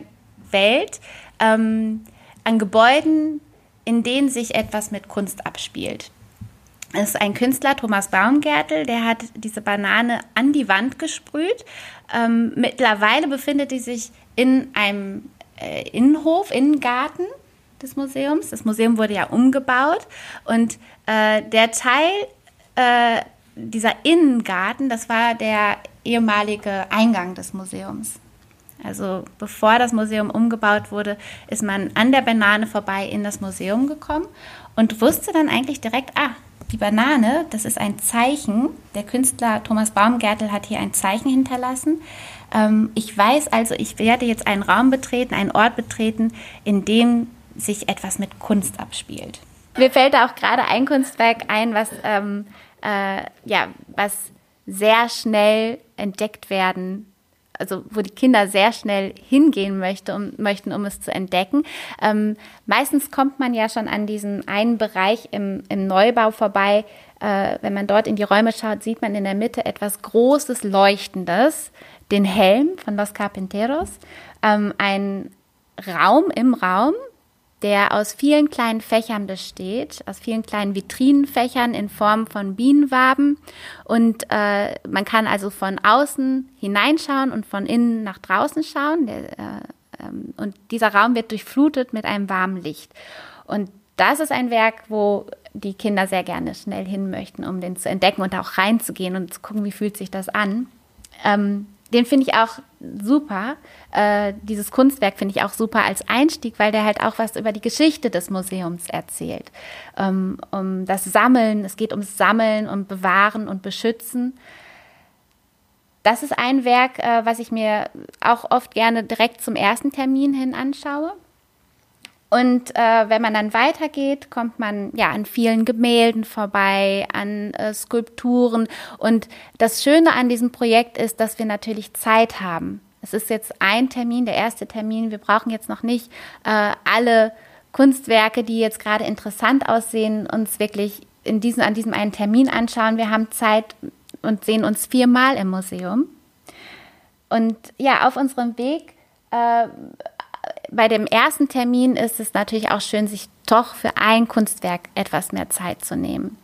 Welt, ähm, an Gebäuden, in denen sich etwas mit Kunst abspielt. Es ist ein Künstler, Thomas Baumgärtel, der hat diese Banane an die Wand gesprüht. Ähm, mittlerweile befindet sie sich in einem äh, Innenhof, Innengarten des Museums. Das Museum wurde ja umgebaut und äh, der Teil äh, dieser Innengarten, das war der ehemalige Eingang des Museums. Also bevor das Museum umgebaut wurde, ist man an der Banane vorbei in das Museum gekommen und wusste dann eigentlich direkt, ah, die Banane, das ist ein Zeichen. Der Künstler Thomas Baumgärtel hat hier ein Zeichen hinterlassen. Ähm, ich weiß also, ich werde jetzt einen Raum betreten, einen Ort betreten, in dem sich etwas mit Kunst abspielt. Mir fällt da auch gerade ein Kunstwerk ein, was, ähm, äh, ja, was sehr schnell entdeckt werden also wo die Kinder sehr schnell hingehen möchte, um, möchten, um es zu entdecken. Ähm, meistens kommt man ja schon an diesen einen Bereich im, im Neubau vorbei. Äh, wenn man dort in die Räume schaut, sieht man in der Mitte etwas Großes, Leuchtendes, den Helm von Los Carpinteros, ähm, ein Raum im Raum, der aus vielen kleinen Fächern besteht, aus vielen kleinen Vitrinenfächern in Form von Bienenwaben. Und äh, man kann also von außen hineinschauen und von innen nach draußen schauen. Der, äh, ähm, und dieser Raum wird durchflutet mit einem warmen Licht. Und das ist ein Werk, wo die Kinder sehr gerne schnell hin möchten, um den zu entdecken und auch reinzugehen und zu gucken, wie fühlt sich das an. Ähm, den finde ich auch super. Äh, dieses Kunstwerk finde ich auch super als Einstieg, weil der halt auch was über die Geschichte des Museums erzählt. Ähm, um das Sammeln, es geht ums Sammeln und Bewahren und Beschützen. Das ist ein Werk, äh, was ich mir auch oft gerne direkt zum ersten Termin hin anschaue. Und äh, wenn man dann weitergeht, kommt man ja an vielen Gemälden vorbei, an äh, Skulpturen. Und das Schöne an diesem Projekt ist, dass wir natürlich Zeit haben. Es ist jetzt ein Termin, der erste Termin. Wir brauchen jetzt noch nicht äh, alle Kunstwerke, die jetzt gerade interessant aussehen, uns wirklich in diesem, an diesem einen Termin anschauen. Wir haben Zeit und sehen uns viermal im Museum. Und ja, auf unserem Weg äh, bei dem ersten Termin ist es natürlich auch schön, sich doch für ein Kunstwerk etwas mehr Zeit zu nehmen.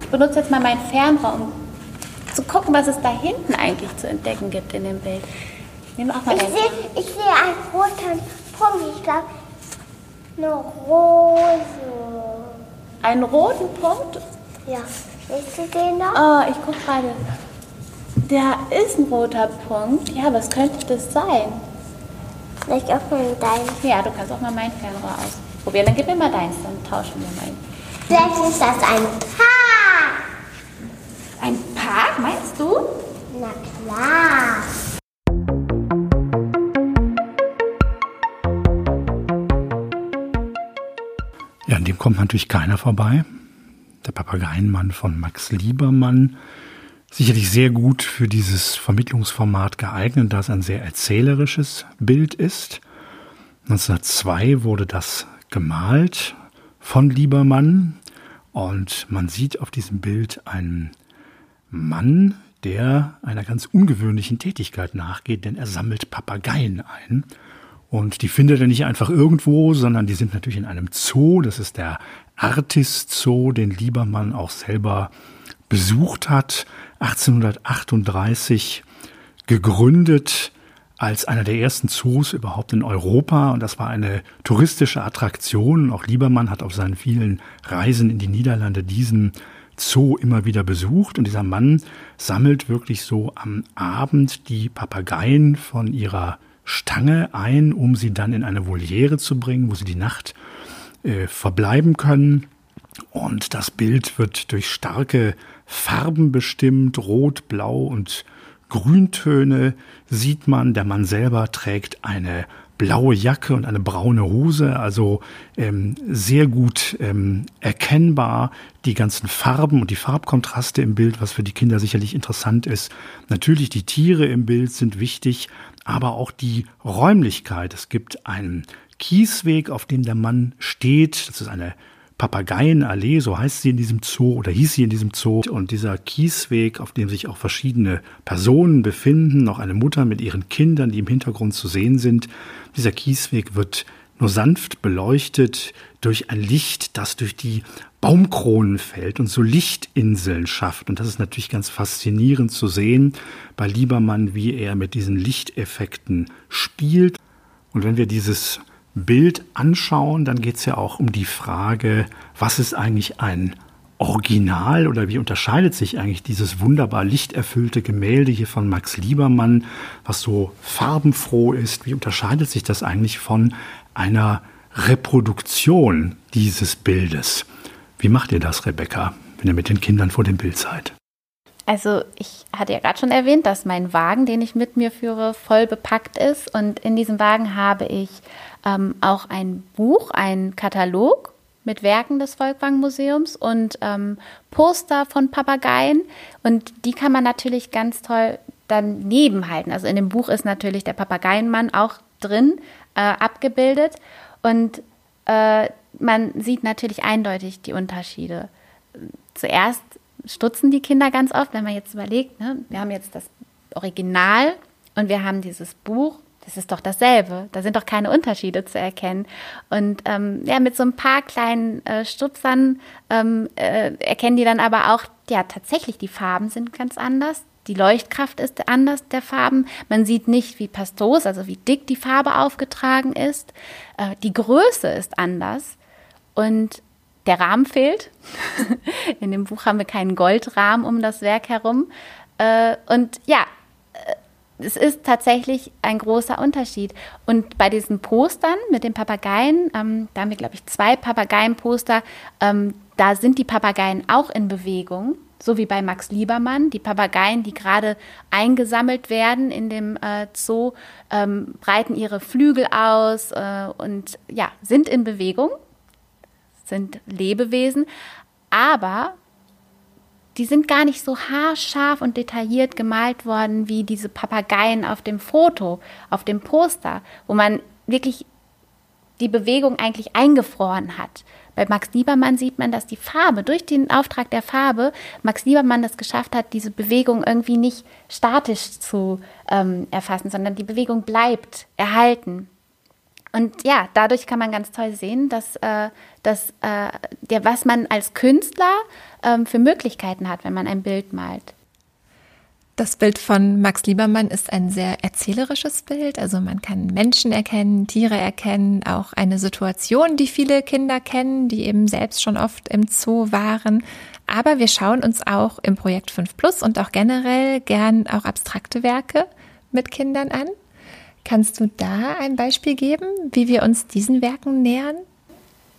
Ich benutze jetzt mal meinen Fernraum, um zu gucken, was es da hinten eigentlich zu entdecken gibt in dem Bild. Nimm auch mal ich sehe ich seh einen roten Punkt, ich glaube, eine Rose. Einen roten Punkt? Ja. Siehst du den noch? Oh, ich guck gerade. Da ist ein roter Punkt. Ja, was könnte das sein? Vielleicht auch mal dein. Ja, du kannst auch mal mein Fernrohr ausprobieren. Dann gib mir mal deins, dann tauschen wir mal. Vielleicht ist das ein Paar. Ein Park, meinst du? Na klar. Ja, an dem kommt natürlich keiner vorbei. Der Papageienmann von Max Liebermann. Sicherlich sehr gut für dieses Vermittlungsformat geeignet, da es ein sehr erzählerisches Bild ist. 1902 wurde das gemalt von Liebermann und man sieht auf diesem Bild einen Mann, der einer ganz ungewöhnlichen Tätigkeit nachgeht, denn er sammelt Papageien ein. Und die findet er nicht einfach irgendwo, sondern die sind natürlich in einem Zoo. Das ist der Artis Zoo, den Liebermann auch selber besucht hat. 1838 gegründet als einer der ersten Zoos überhaupt in Europa. Und das war eine touristische Attraktion. Auch Liebermann hat auf seinen vielen Reisen in die Niederlande diesen Zoo immer wieder besucht. Und dieser Mann sammelt wirklich so am Abend die Papageien von ihrer Stange ein, um sie dann in eine Voliere zu bringen, wo sie die Nacht äh, verbleiben können. Und das Bild wird durch starke Farben bestimmt, rot, blau und Grüntöne sieht man. Der Mann selber trägt eine blaue Jacke und eine braune Hose, also ähm, sehr gut ähm, erkennbar die ganzen Farben und die Farbkontraste im Bild, was für die Kinder sicherlich interessant ist. Natürlich die Tiere im Bild sind wichtig, aber auch die Räumlichkeit. Es gibt einen Kiesweg, auf dem der Mann steht. Das ist eine Papageienallee, so heißt sie in diesem Zoo oder hieß sie in diesem Zoo. Und dieser Kiesweg, auf dem sich auch verschiedene Personen befinden, noch eine Mutter mit ihren Kindern, die im Hintergrund zu sehen sind. Dieser Kiesweg wird nur sanft beleuchtet durch ein Licht, das durch die Baumkronen fällt und so Lichtinseln schafft. Und das ist natürlich ganz faszinierend zu sehen bei Liebermann, wie er mit diesen Lichteffekten spielt. Und wenn wir dieses Bild anschauen, dann geht es ja auch um die Frage, was ist eigentlich ein Original oder wie unterscheidet sich eigentlich dieses wunderbar lichterfüllte Gemälde hier von Max Liebermann, was so farbenfroh ist, wie unterscheidet sich das eigentlich von einer Reproduktion dieses Bildes? Wie macht ihr das, Rebecca, wenn ihr mit den Kindern vor dem Bild seid? Also ich hatte ja gerade schon erwähnt, dass mein Wagen, den ich mit mir führe, voll bepackt ist. Und in diesem Wagen habe ich ähm, auch ein Buch, ein Katalog mit Werken des Volkwang Museums und ähm, Poster von Papageien. Und die kann man natürlich ganz toll daneben halten. Also in dem Buch ist natürlich der Papageienmann auch drin äh, abgebildet. Und äh, man sieht natürlich eindeutig die Unterschiede. Zuerst stutzen die Kinder ganz oft, wenn man jetzt überlegt, ne, wir haben jetzt das Original und wir haben dieses Buch das ist doch dasselbe. Da sind doch keine Unterschiede zu erkennen. Und ähm, ja, mit so ein paar kleinen äh, Stutzern ähm, äh, erkennen die dann aber auch, ja, tatsächlich, die Farben sind ganz anders. Die Leuchtkraft ist anders der Farben. Man sieht nicht, wie pastos, also wie dick die Farbe aufgetragen ist. Äh, die Größe ist anders. Und der Rahmen fehlt. (laughs) In dem Buch haben wir keinen Goldrahmen um das Werk herum. Äh, und ja, es ist tatsächlich ein großer Unterschied. Und bei diesen Postern mit den Papageien, ähm, da haben wir, glaube ich, zwei Papageienposter, ähm, da sind die Papageien auch in Bewegung, so wie bei Max Liebermann. Die Papageien, die gerade eingesammelt werden in dem äh, Zoo, ähm, breiten ihre Flügel aus äh, und ja, sind in Bewegung, sind Lebewesen. Aber die sind gar nicht so haarscharf und detailliert gemalt worden wie diese Papageien auf dem Foto, auf dem Poster, wo man wirklich die Bewegung eigentlich eingefroren hat. Bei Max Liebermann sieht man, dass die Farbe, durch den Auftrag der Farbe, Max Liebermann das geschafft hat, diese Bewegung irgendwie nicht statisch zu ähm, erfassen, sondern die Bewegung bleibt erhalten. Und ja, dadurch kann man ganz toll sehen, dass, äh, dass äh, der, was man als Künstler ähm, für Möglichkeiten hat, wenn man ein Bild malt. Das Bild von Max Liebermann ist ein sehr erzählerisches Bild. Also man kann Menschen erkennen, Tiere erkennen, auch eine Situation, die viele Kinder kennen, die eben selbst schon oft im Zoo waren. Aber wir schauen uns auch im Projekt 5 Plus und auch generell gern auch abstrakte Werke mit Kindern an. Kannst du da ein Beispiel geben, wie wir uns diesen Werken nähern?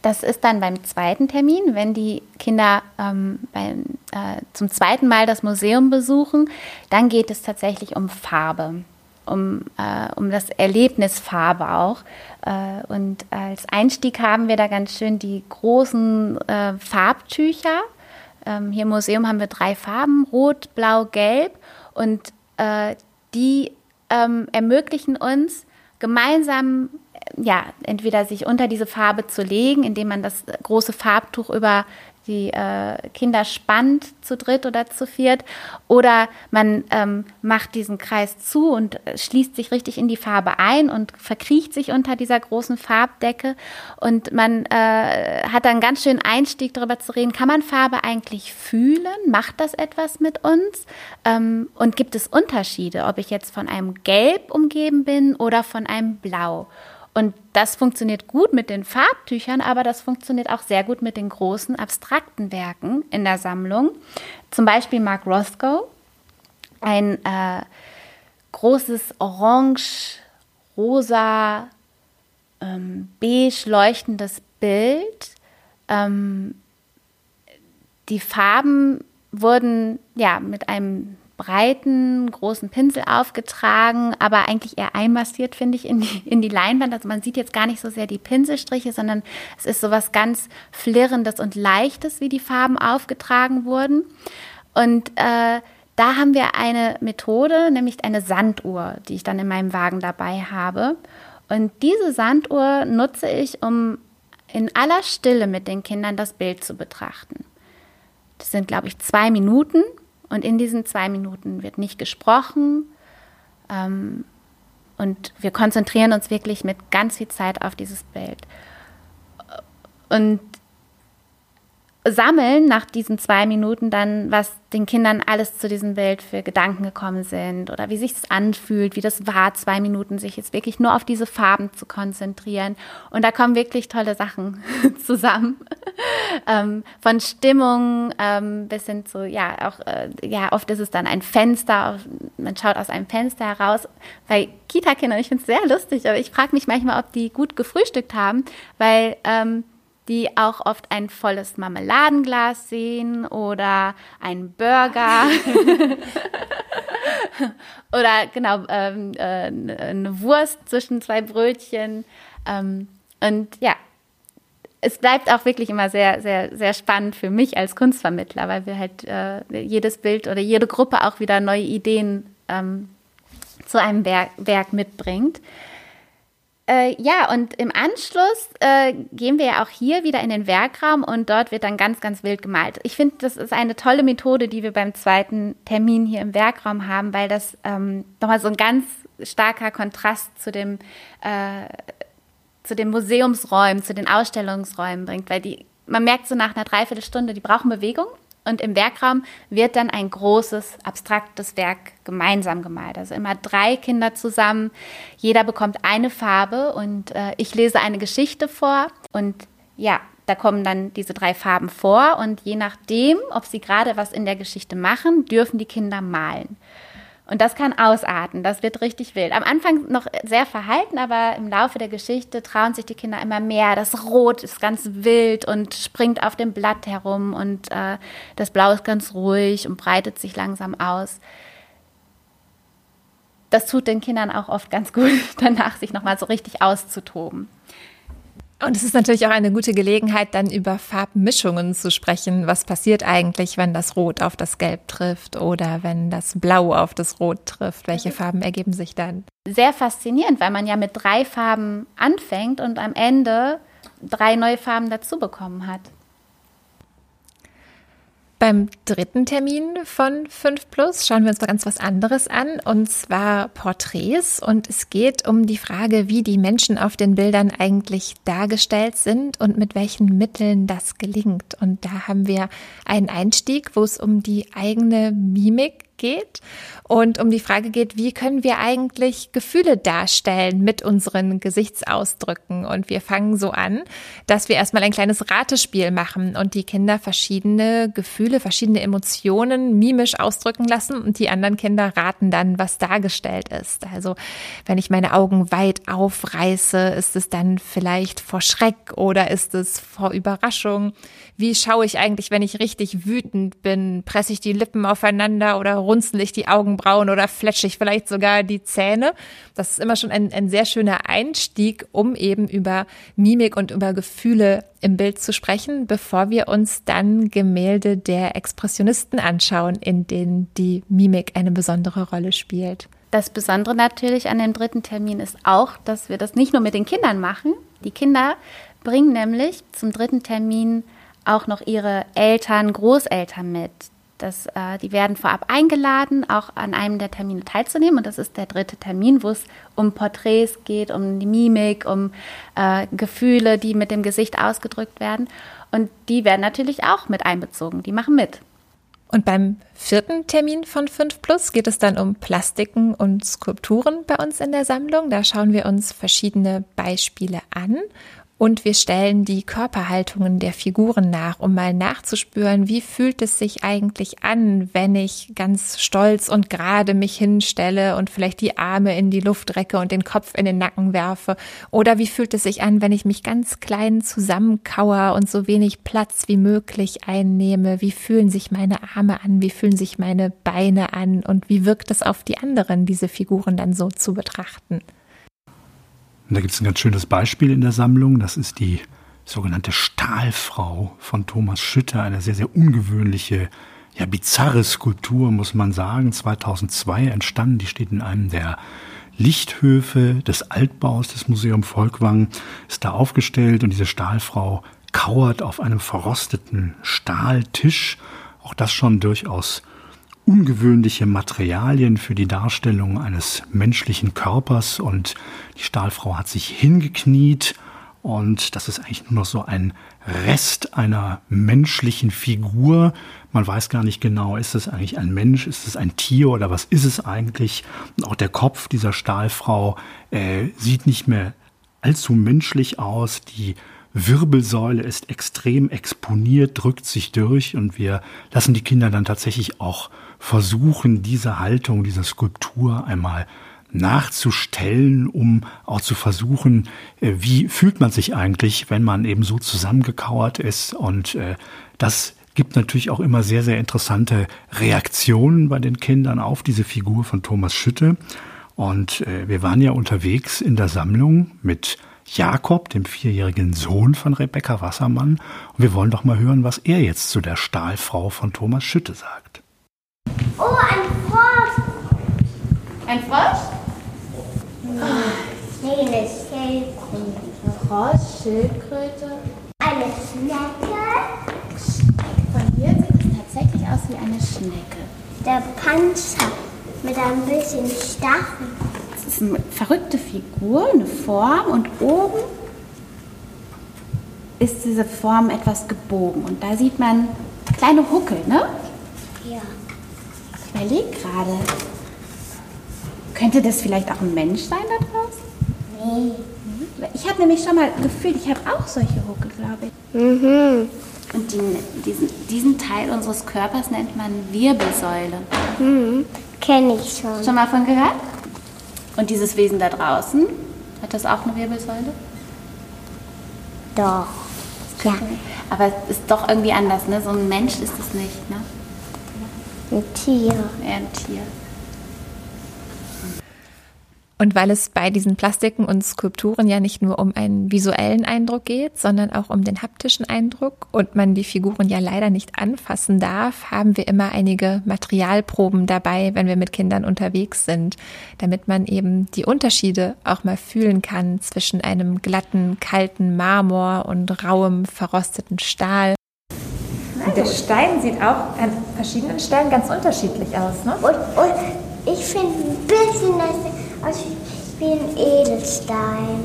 Das ist dann beim zweiten Termin, wenn die Kinder ähm, beim, äh, zum zweiten Mal das Museum besuchen, dann geht es tatsächlich um Farbe, um, äh, um das Erlebnis Farbe auch. Äh, und als Einstieg haben wir da ganz schön die großen äh, Farbtücher. Ähm, hier im Museum haben wir drei Farben, rot, blau, gelb. Und äh, die ähm, ermöglichen uns, gemeinsam ja, entweder sich unter diese Farbe zu legen, indem man das große Farbtuch über die äh, Kinder spannt, zu dritt oder zu viert, oder man ähm, macht diesen Kreis zu und schließt sich richtig in die Farbe ein und verkriecht sich unter dieser großen Farbdecke. Und man äh, hat dann ganz schön Einstieg darüber zu reden, kann man Farbe eigentlich fühlen? Macht das etwas mit uns? Ähm, und gibt es Unterschiede, ob ich jetzt von einem Gelb umgeben bin oder von einem Blau? Und das funktioniert gut mit den Farbtüchern, aber das funktioniert auch sehr gut mit den großen abstrakten Werken in der Sammlung. Zum Beispiel Mark Roscoe, ein äh, großes orange, rosa, ähm, beige leuchtendes Bild. Ähm, die Farben wurden ja mit einem breiten, großen Pinsel aufgetragen, aber eigentlich eher einmassiert, finde ich, in die, in die Leinwand. Also man sieht jetzt gar nicht so sehr die Pinselstriche, sondern es ist so was ganz Flirrendes und Leichtes, wie die Farben aufgetragen wurden. Und äh, da haben wir eine Methode, nämlich eine Sanduhr, die ich dann in meinem Wagen dabei habe. Und diese Sanduhr nutze ich, um in aller Stille mit den Kindern das Bild zu betrachten. Das sind, glaube ich, zwei Minuten und in diesen zwei Minuten wird nicht gesprochen. Ähm, und wir konzentrieren uns wirklich mit ganz viel Zeit auf dieses Bild. Und sammeln nach diesen zwei Minuten dann, was den Kindern alles zu diesem Bild für Gedanken gekommen sind oder wie sich es anfühlt, wie das war, zwei Minuten sich jetzt wirklich nur auf diese Farben zu konzentrieren. Und da kommen wirklich tolle Sachen (laughs) zusammen. (laughs) ähm, von Stimmung ähm, bis hin zu, ja, auch, äh, ja, oft ist es dann ein Fenster, man schaut aus einem Fenster heraus. Bei Kita-Kindern, ich finde es sehr lustig, aber ich frage mich manchmal, ob die gut gefrühstückt haben, weil ähm, die auch oft ein volles Marmeladenglas sehen oder einen Burger (laughs) oder genau ähm, äh, eine Wurst zwischen zwei Brötchen. Ähm, und ja, es bleibt auch wirklich immer sehr, sehr, sehr spannend für mich als Kunstvermittler, weil wir halt äh, jedes Bild oder jede Gruppe auch wieder neue Ideen ähm, zu einem Werk, Werk mitbringt. Äh, ja, und im Anschluss äh, gehen wir ja auch hier wieder in den Werkraum und dort wird dann ganz, ganz wild gemalt. Ich finde, das ist eine tolle Methode, die wir beim zweiten Termin hier im Werkraum haben, weil das ähm, nochmal so ein ganz starker Kontrast zu dem, äh, zu den Museumsräumen, zu den Ausstellungsräumen bringt, weil die, man merkt so nach einer Dreiviertelstunde, die brauchen Bewegung und im Werkraum wird dann ein großes, abstraktes Werk gemeinsam gemalt. Also immer drei Kinder zusammen. Jeder bekommt eine Farbe und äh, ich lese eine Geschichte vor. Und ja, da kommen dann diese drei Farben vor. Und je nachdem, ob sie gerade was in der Geschichte machen, dürfen die Kinder malen. Und das kann ausarten, das wird richtig wild. Am Anfang noch sehr verhalten, aber im Laufe der Geschichte trauen sich die Kinder immer mehr. Das Rot ist ganz wild und springt auf dem Blatt herum und äh, das Blau ist ganz ruhig und breitet sich langsam aus. Das tut den Kindern auch oft ganz gut, (laughs) danach sich nochmal so richtig auszutoben. Und es ist natürlich auch eine gute Gelegenheit, dann über Farbmischungen zu sprechen. Was passiert eigentlich, wenn das Rot auf das Gelb trifft oder wenn das Blau auf das Rot trifft? Welche Farben ergeben sich dann? Sehr faszinierend, weil man ja mit drei Farben anfängt und am Ende drei neue Farben dazu bekommen hat. Beim dritten Termin von 5 Plus schauen wir uns mal ganz was anderes an, und zwar Porträts. Und es geht um die Frage, wie die Menschen auf den Bildern eigentlich dargestellt sind und mit welchen Mitteln das gelingt. Und da haben wir einen Einstieg, wo es um die eigene Mimik geht und um die Frage geht, wie können wir eigentlich Gefühle darstellen mit unseren Gesichtsausdrücken. Und wir fangen so an, dass wir erstmal ein kleines Ratespiel machen und die Kinder verschiedene Gefühle, verschiedene Emotionen mimisch ausdrücken lassen und die anderen Kinder raten dann, was dargestellt ist. Also wenn ich meine Augen weit aufreiße, ist es dann vielleicht vor Schreck oder ist es vor Überraschung? Wie schaue ich eigentlich, wenn ich richtig wütend bin? Presse ich die Lippen aufeinander oder runzel ich die Augenbrauen oder fletsche ich vielleicht sogar die Zähne? Das ist immer schon ein, ein sehr schöner Einstieg, um eben über Mimik und über Gefühle im Bild zu sprechen, bevor wir uns dann Gemälde der Expressionisten anschauen, in denen die Mimik eine besondere Rolle spielt. Das Besondere natürlich an dem dritten Termin ist auch, dass wir das nicht nur mit den Kindern machen. Die Kinder bringen nämlich zum dritten Termin auch noch ihre Eltern, Großeltern mit. Das, äh, die werden vorab eingeladen, auch an einem der Termine teilzunehmen. Und das ist der dritte Termin, wo es um Porträts geht, um die Mimik, um äh, Gefühle, die mit dem Gesicht ausgedrückt werden. Und die werden natürlich auch mit einbezogen. Die machen mit. Und beim vierten Termin von 5 Plus geht es dann um Plastiken und Skulpturen bei uns in der Sammlung. Da schauen wir uns verschiedene Beispiele an und wir stellen die Körperhaltungen der Figuren nach, um mal nachzuspüren, wie fühlt es sich eigentlich an, wenn ich ganz stolz und gerade mich hinstelle und vielleicht die Arme in die Luft recke und den Kopf in den Nacken werfe. Oder wie fühlt es sich an, wenn ich mich ganz klein zusammenkauer und so wenig Platz wie möglich einnehme? Wie fühlen sich meine Arme an? Wie fühlen sich meine Beine an? Und wie wirkt es auf die anderen, diese Figuren dann so zu betrachten? Und da gibt es ein ganz schönes Beispiel in der Sammlung. Das ist die sogenannte Stahlfrau von Thomas Schütter, eine sehr, sehr ungewöhnliche, ja, bizarre Skulptur, muss man sagen. 2002 entstanden. Die steht in einem der Lichthöfe des Altbaus des Museum Volkwang, ist da aufgestellt und diese Stahlfrau kauert auf einem verrosteten Stahltisch. Auch das schon durchaus ungewöhnliche Materialien für die Darstellung eines menschlichen Körpers und die Stahlfrau hat sich hingekniet und das ist eigentlich nur noch so ein Rest einer menschlichen Figur. Man weiß gar nicht genau, ist es eigentlich ein Mensch, ist es ein Tier oder was ist es eigentlich? Und auch der Kopf dieser Stahlfrau äh, sieht nicht mehr allzu menschlich aus. Die Wirbelsäule ist extrem exponiert, drückt sich durch und wir lassen die Kinder dann tatsächlich auch versuchen, diese Haltung, diese Skulptur einmal nachzustellen, um auch zu versuchen, äh, wie fühlt man sich eigentlich, wenn man eben so zusammengekauert ist. Und äh, das gibt natürlich auch immer sehr, sehr interessante Reaktionen bei den Kindern auf diese Figur von Thomas Schütte. Und äh, wir waren ja unterwegs in der Sammlung mit Jakob, dem vierjährigen Sohn von Rebecca Wassermann. Und wir wollen doch mal hören, was er jetzt zu der Stahlfrau von Thomas Schütte sagt. Oh, ein Frosch. Ein Frosch? Nee, eine Schildkröte. Frosch, Schildkröte. Eine Schnecke. Von hier sieht es tatsächlich aus wie eine Schnecke. Der Panzer mit ein bisschen Stacheln. Das ist eine verrückte Figur, eine Form und oben ist diese Form etwas gebogen und da sieht man kleine Huckel, ne? Überlege gerade, könnte das vielleicht auch ein Mensch sein da draußen? Nee. Ich habe nämlich schon mal gefühlt, ich habe auch solche Huckel, glaube ich. Mhm. Und die, diesen, diesen Teil unseres Körpers nennt man Wirbelsäule. Mhm. Kenne ich schon. Schon mal von gehört? Und dieses Wesen da draußen, hat das auch eine Wirbelsäule? Doch. Ja. Aber es ist doch irgendwie anders, ne? So ein Mensch ist es nicht, ne? Ein Tier. Eher ein Tier. Und weil es bei diesen Plastiken und Skulpturen ja nicht nur um einen visuellen Eindruck geht, sondern auch um den haptischen Eindruck und man die Figuren ja leider nicht anfassen darf, haben wir immer einige Materialproben dabei, wenn wir mit Kindern unterwegs sind, damit man eben die Unterschiede auch mal fühlen kann zwischen einem glatten, kalten Marmor und rauem, verrosteten Stahl. Und der Stein sieht auch an verschiedenen Stellen ganz unterschiedlich aus, ne? Und, und ich finde ein bisschen das aus wie ein Edelstein.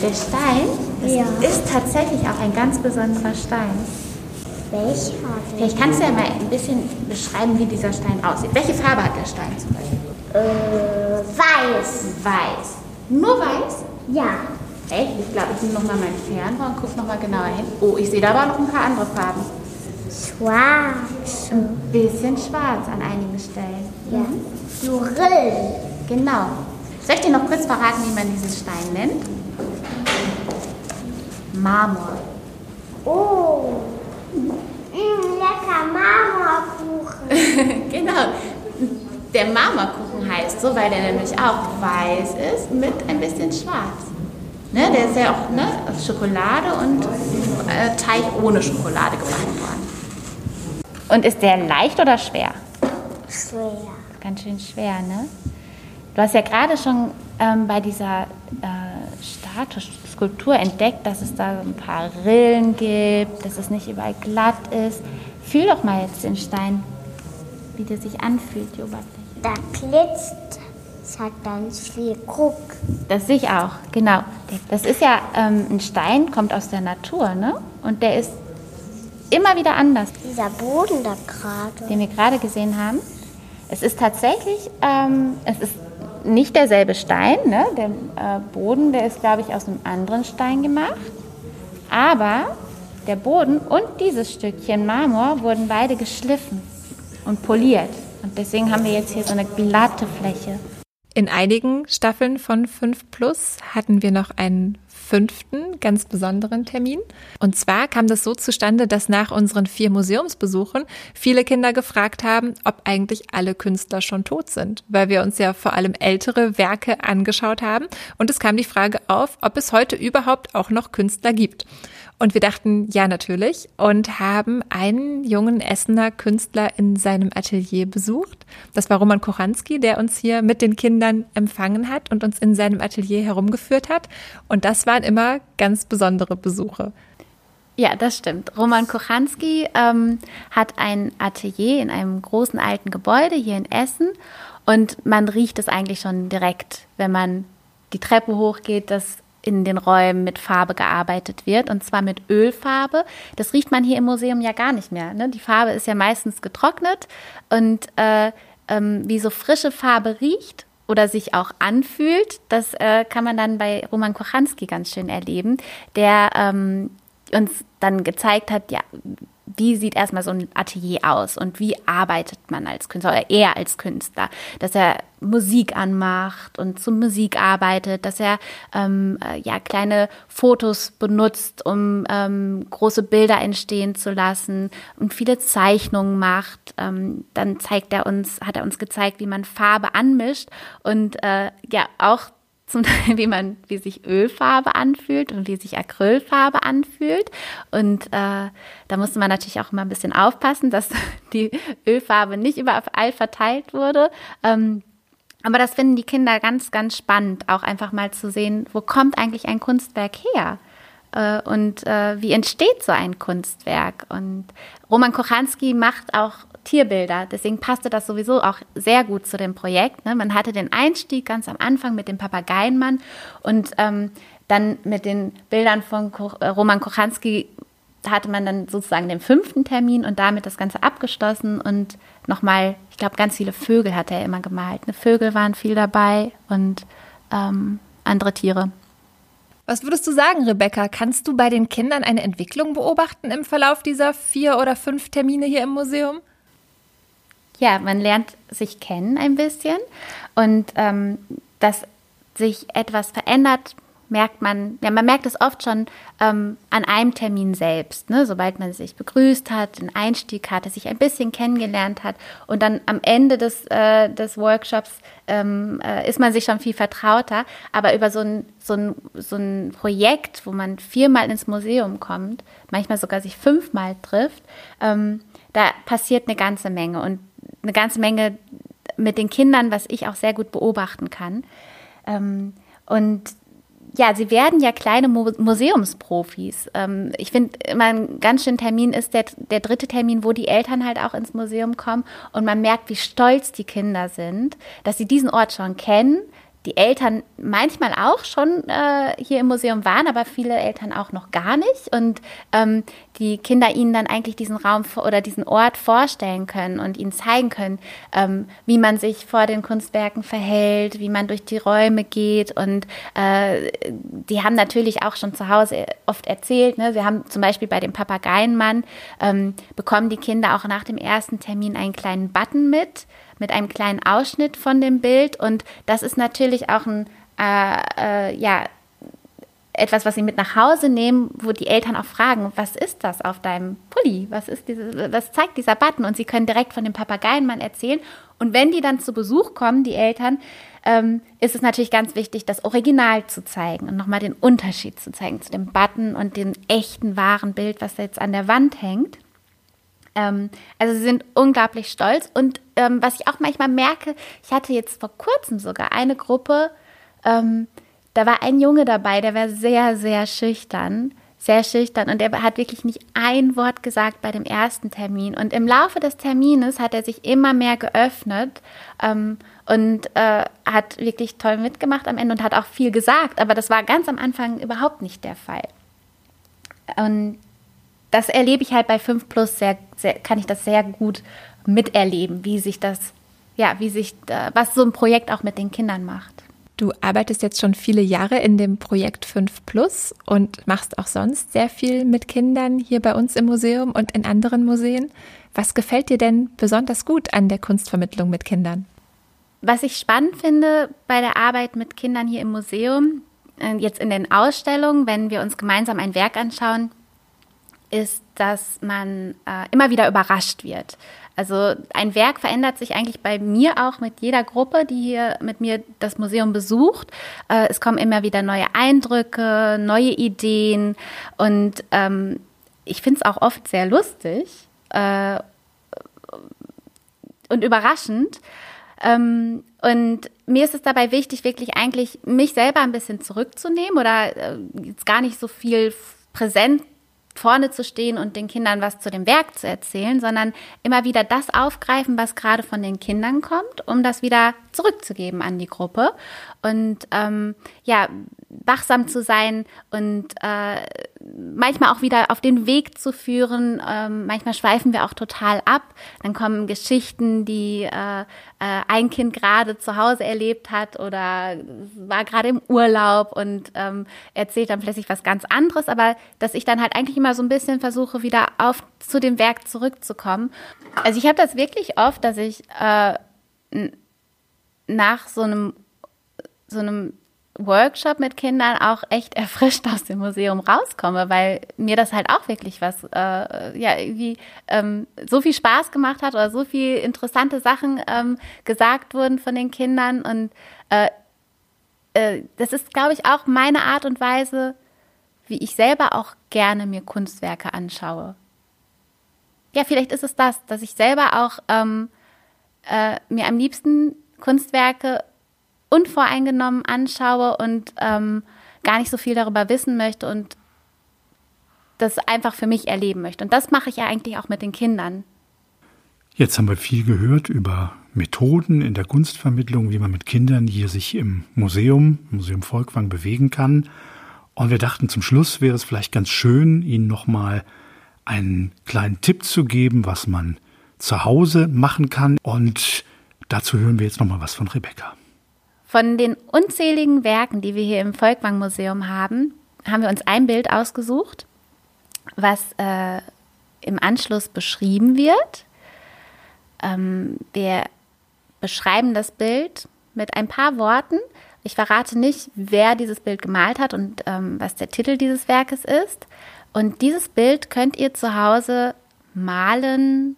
Der Stein Ja. ist tatsächlich auch ein ganz besonderer Stein. Welcher? Vielleicht kannst du ja mal ein bisschen beschreiben, wie dieser Stein aussieht. Welche Farbe hat der Stein zum Beispiel? Äh, weiß. Weiß. Nur weiß? Ja. Echt? Ich glaube, ich nehme nochmal mein Fernrohr und gucke nochmal genauer hin. Oh, ich sehe da aber noch ein paar andere Farben. Schwarz. Ein bisschen schwarz an einigen Stellen. Ja. Fluorill. Genau. Soll ich dir noch kurz verraten, wie man diesen Stein nennt? Marmor. Oh. Mm, lecker Marmorkuchen. (laughs) genau. Der Marmorkuchen heißt so, weil der nämlich auch weiß ist mit ein bisschen schwarz. Ne, der ist ja auch ne, aus Schokolade und äh, Teig ohne Schokolade gemacht worden. Und ist der leicht oder schwer? Schwer. Ganz schön schwer, ne? Du hast ja gerade schon ähm, bei dieser äh, Statusskulptur entdeckt, dass es da ein paar Rillen gibt, dass es nicht überall glatt ist. Fühl doch mal jetzt den Stein, wie der sich anfühlt, die Oberfläche. Da glitzt. Es hat ganz viel Guck. Das sehe ich auch, genau. Das ist ja ähm, ein Stein, kommt aus der Natur, ne? Und der ist immer wieder anders, Dieser Boden da gerade. den wir gerade gesehen haben. Es ist tatsächlich, ähm, es ist nicht derselbe Stein, ne? Der äh, Boden, der ist, glaube ich, aus einem anderen Stein gemacht. Aber der Boden und dieses Stückchen Marmor wurden beide geschliffen und poliert. Und deswegen haben wir jetzt hier so eine glatte Fläche. In einigen Staffeln von 5 Plus hatten wir noch einen fünften, ganz besonderen Termin. Und zwar kam das so zustande, dass nach unseren vier Museumsbesuchen viele Kinder gefragt haben, ob eigentlich alle Künstler schon tot sind, weil wir uns ja vor allem ältere Werke angeschaut haben. Und es kam die Frage auf, ob es heute überhaupt auch noch Künstler gibt. Und wir dachten, ja, natürlich. Und haben einen jungen Essener Künstler in seinem Atelier besucht. Das war Roman Kochanski, der uns hier mit den Kindern empfangen hat und uns in seinem Atelier herumgeführt hat. Und das waren immer ganz besondere Besuche. Ja, das stimmt. Roman Kochanski ähm, hat ein Atelier in einem großen alten Gebäude hier in Essen und man riecht es eigentlich schon direkt, wenn man die Treppe hochgeht, dass in den Räumen mit Farbe gearbeitet wird und zwar mit Ölfarbe. Das riecht man hier im Museum ja gar nicht mehr. Ne? Die Farbe ist ja meistens getrocknet und äh, ähm, wie so frische Farbe riecht oder sich auch anfühlt, das äh, kann man dann bei Roman Kochanski ganz schön erleben, der ähm, uns dann gezeigt hat, ja, wie sieht erstmal so ein Atelier aus und wie arbeitet man als Künstler oder er als Künstler, dass er Musik anmacht und zur Musik arbeitet, dass er ähm, äh, ja kleine Fotos benutzt, um ähm, große Bilder entstehen zu lassen und viele Zeichnungen macht. Ähm, dann zeigt er uns, hat er uns gezeigt, wie man Farbe anmischt und äh, ja auch zum Teil, (laughs) wie man, wie sich Ölfarbe anfühlt und wie sich Acrylfarbe anfühlt. Und äh, da musste man natürlich auch immer ein bisschen aufpassen, dass (laughs) die Ölfarbe nicht überall verteilt wurde. Ähm, aber das finden die Kinder ganz, ganz spannend, auch einfach mal zu sehen, wo kommt eigentlich ein Kunstwerk her? Äh, und äh, wie entsteht so ein Kunstwerk? Und Roman Kochanski macht auch Tierbilder. Deswegen passte das sowieso auch sehr gut zu dem Projekt. Ne? Man hatte den Einstieg ganz am Anfang mit dem Papageienmann und ähm, dann mit den Bildern von Ko äh, Roman Kochanski hatte man dann sozusagen den fünften Termin und damit das Ganze abgeschlossen und nochmal, ich glaube, ganz viele Vögel hat er immer gemalt. Ne? Vögel waren viel dabei und ähm, andere Tiere. Was würdest du sagen, Rebecca? Kannst du bei den Kindern eine Entwicklung beobachten im Verlauf dieser vier oder fünf Termine hier im Museum? Ja, man lernt sich kennen ein bisschen und ähm, dass sich etwas verändert, merkt man, ja, man merkt es oft schon ähm, an einem Termin selbst, ne? sobald man sich begrüßt hat, den Einstieg hatte, sich ein bisschen kennengelernt hat und dann am Ende des, äh, des Workshops ähm, äh, ist man sich schon viel vertrauter, aber über so ein, so, ein, so ein Projekt, wo man viermal ins Museum kommt, manchmal sogar sich fünfmal trifft, ähm, da passiert eine ganze Menge und eine ganze Menge mit den Kindern, was ich auch sehr gut beobachten kann. Ähm, und ja, sie werden ja kleine Mu Museumsprofis. Ähm, ich finde immer ein ganz schöner Termin ist der, der dritte Termin, wo die Eltern halt auch ins Museum kommen und man merkt, wie stolz die Kinder sind, dass sie diesen Ort schon kennen, die Eltern manchmal auch schon äh, hier im Museum waren, aber viele Eltern auch noch gar nicht und ähm, die Kinder ihnen dann eigentlich diesen Raum oder diesen Ort vorstellen können und ihnen zeigen können, ähm, wie man sich vor den Kunstwerken verhält, wie man durch die Räume geht und äh, die haben natürlich auch schon zu Hause oft erzählt. Ne? Wir haben zum Beispiel bei dem Papageienmann ähm, bekommen die Kinder auch nach dem ersten Termin einen kleinen Button mit mit einem kleinen Ausschnitt von dem Bild. Und das ist natürlich auch ein, äh, äh, ja, etwas, was sie mit nach Hause nehmen, wo die Eltern auch fragen, was ist das auf deinem Pulli? Was ist diese, was zeigt dieser Button? Und sie können direkt von dem Papageienmann erzählen. Und wenn die dann zu Besuch kommen, die Eltern, ähm, ist es natürlich ganz wichtig, das Original zu zeigen und nochmal den Unterschied zu zeigen zu dem Button und dem echten, wahren Bild, was jetzt an der Wand hängt. Ähm, also sie sind unglaublich stolz. Und ähm, was ich auch manchmal merke, ich hatte jetzt vor kurzem sogar eine Gruppe, ähm, da war ein Junge dabei, der war sehr, sehr schüchtern. Sehr schüchtern und er hat wirklich nicht ein Wort gesagt bei dem ersten Termin. Und im Laufe des Termines hat er sich immer mehr geöffnet ähm, und äh, hat wirklich toll mitgemacht am Ende und hat auch viel gesagt. Aber das war ganz am Anfang überhaupt nicht der Fall. Und das erlebe ich halt bei 5 Plus sehr, sehr, kann ich das sehr gut miterleben, wie sich das, ja, wie sich, was so ein Projekt auch mit den Kindern macht. Du arbeitest jetzt schon viele Jahre in dem Projekt 5 Plus und machst auch sonst sehr viel mit Kindern hier bei uns im Museum und in anderen Museen. Was gefällt dir denn besonders gut an der Kunstvermittlung mit Kindern? Was ich spannend finde bei der Arbeit mit Kindern hier im Museum, äh, jetzt in den Ausstellungen, wenn wir uns gemeinsam ein Werk anschauen, ist, dass man äh, immer wieder überrascht wird. Also ein Werk verändert sich eigentlich bei mir auch mit jeder Gruppe, die hier mit mir das Museum besucht. Äh, es kommen immer wieder neue Eindrücke, neue Ideen und ähm, ich finde es auch oft sehr lustig äh, und überraschend. Ähm, und mir ist es dabei wichtig, wirklich eigentlich mich selber ein bisschen zurückzunehmen oder äh, jetzt gar nicht so viel präsent vorne zu stehen und den Kindern was zu dem Werk zu erzählen, sondern immer wieder das aufgreifen, was gerade von den Kindern kommt, um das wieder zurückzugeben an die Gruppe. Und ähm, ja, wachsam zu sein und äh, manchmal auch wieder auf den Weg zu führen. Ähm, manchmal schweifen wir auch total ab. Dann kommen Geschichten, die äh, äh, ein Kind gerade zu Hause erlebt hat oder war gerade im Urlaub und ähm, erzählt dann plötzlich was ganz anderes. Aber dass ich dann halt eigentlich immer so ein bisschen versuche, wieder auf zu dem Werk zurückzukommen. Also ich habe das wirklich oft, dass ich äh, nach so einem so einem Workshop mit Kindern auch echt (laughs) erfrischt aus dem Museum rauskomme, weil mir das halt auch wirklich was, äh, ja, irgendwie ähm, so viel Spaß gemacht hat oder so viel interessante Sachen ähm, gesagt wurden von den Kindern. Und äh, äh, das ist, glaube ich, auch meine Art und Weise, wie ich selber auch gerne mir Kunstwerke anschaue. Ja, vielleicht ist es das, dass ich selber auch ähm, äh, mir am liebsten Kunstwerke unvoreingenommen anschaue und ähm, gar nicht so viel darüber wissen möchte und das einfach für mich erleben möchte. Und das mache ich ja eigentlich auch mit den Kindern. Jetzt haben wir viel gehört über Methoden in der Kunstvermittlung, wie man mit Kindern hier sich im Museum, Museum Volkwang bewegen kann. Und wir dachten, zum Schluss wäre es vielleicht ganz schön, Ihnen nochmal einen kleinen Tipp zu geben, was man zu Hause machen kann. Und dazu hören wir jetzt nochmal was von Rebecca. Von den unzähligen Werken, die wir hier im Volkwang Museum haben, haben wir uns ein Bild ausgesucht, was äh, im Anschluss beschrieben wird. Ähm, wir beschreiben das Bild mit ein paar Worten. Ich verrate nicht, wer dieses Bild gemalt hat und ähm, was der Titel dieses Werkes ist. Und dieses Bild könnt ihr zu Hause malen,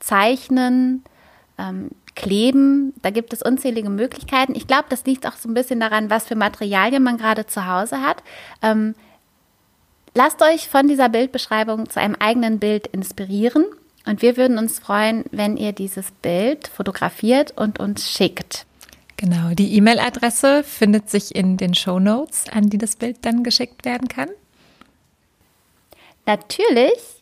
zeichnen, ähm, kleben. Da gibt es unzählige Möglichkeiten. Ich glaube, das liegt auch so ein bisschen daran, was für Materialien man gerade zu Hause hat. Ähm, lasst euch von dieser Bildbeschreibung zu einem eigenen Bild inspirieren. Und wir würden uns freuen, wenn ihr dieses Bild fotografiert und uns schickt. Genau, die E-Mail-Adresse findet sich in den Show Notes, an die das Bild dann geschickt werden kann. Natürlich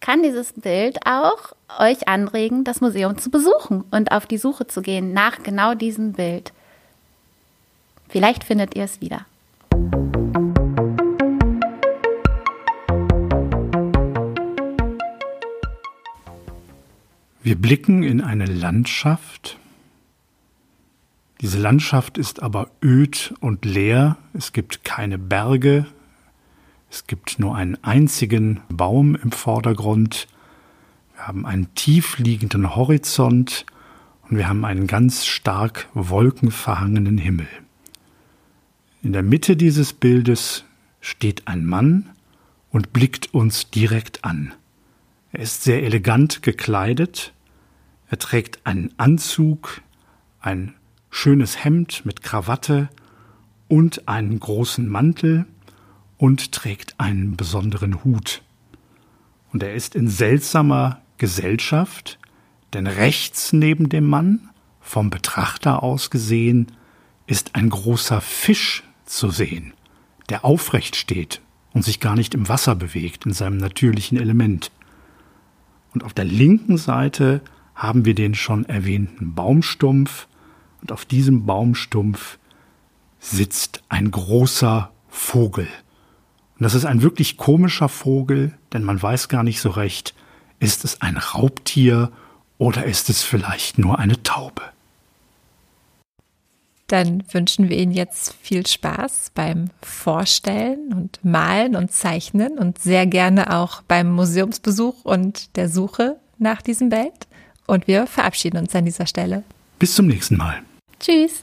kann dieses Bild auch euch anregen, das Museum zu besuchen und auf die Suche zu gehen nach genau diesem Bild. Vielleicht findet ihr es wieder. Wir blicken in eine Landschaft. Diese Landschaft ist aber öd und leer. Es gibt keine Berge. Es gibt nur einen einzigen Baum im Vordergrund. Wir haben einen tief liegenden Horizont und wir haben einen ganz stark wolkenverhangenen Himmel. In der Mitte dieses Bildes steht ein Mann und blickt uns direkt an. Er ist sehr elegant gekleidet, er trägt einen Anzug, ein schönes Hemd mit Krawatte und einen großen Mantel und trägt einen besonderen Hut. Und er ist in seltsamer Gesellschaft, denn rechts neben dem Mann, vom Betrachter aus gesehen, ist ein großer Fisch zu sehen, der aufrecht steht und sich gar nicht im Wasser bewegt in seinem natürlichen Element. Und auf der linken Seite haben wir den schon erwähnten Baumstumpf und auf diesem Baumstumpf sitzt ein großer Vogel. Und das ist ein wirklich komischer Vogel, denn man weiß gar nicht so recht, ist es ein Raubtier oder ist es vielleicht nur eine Taube? Dann wünschen wir Ihnen jetzt viel Spaß beim Vorstellen und Malen und Zeichnen und sehr gerne auch beim Museumsbesuch und der Suche nach diesem Bild. Und wir verabschieden uns an dieser Stelle. Bis zum nächsten Mal. Tschüss.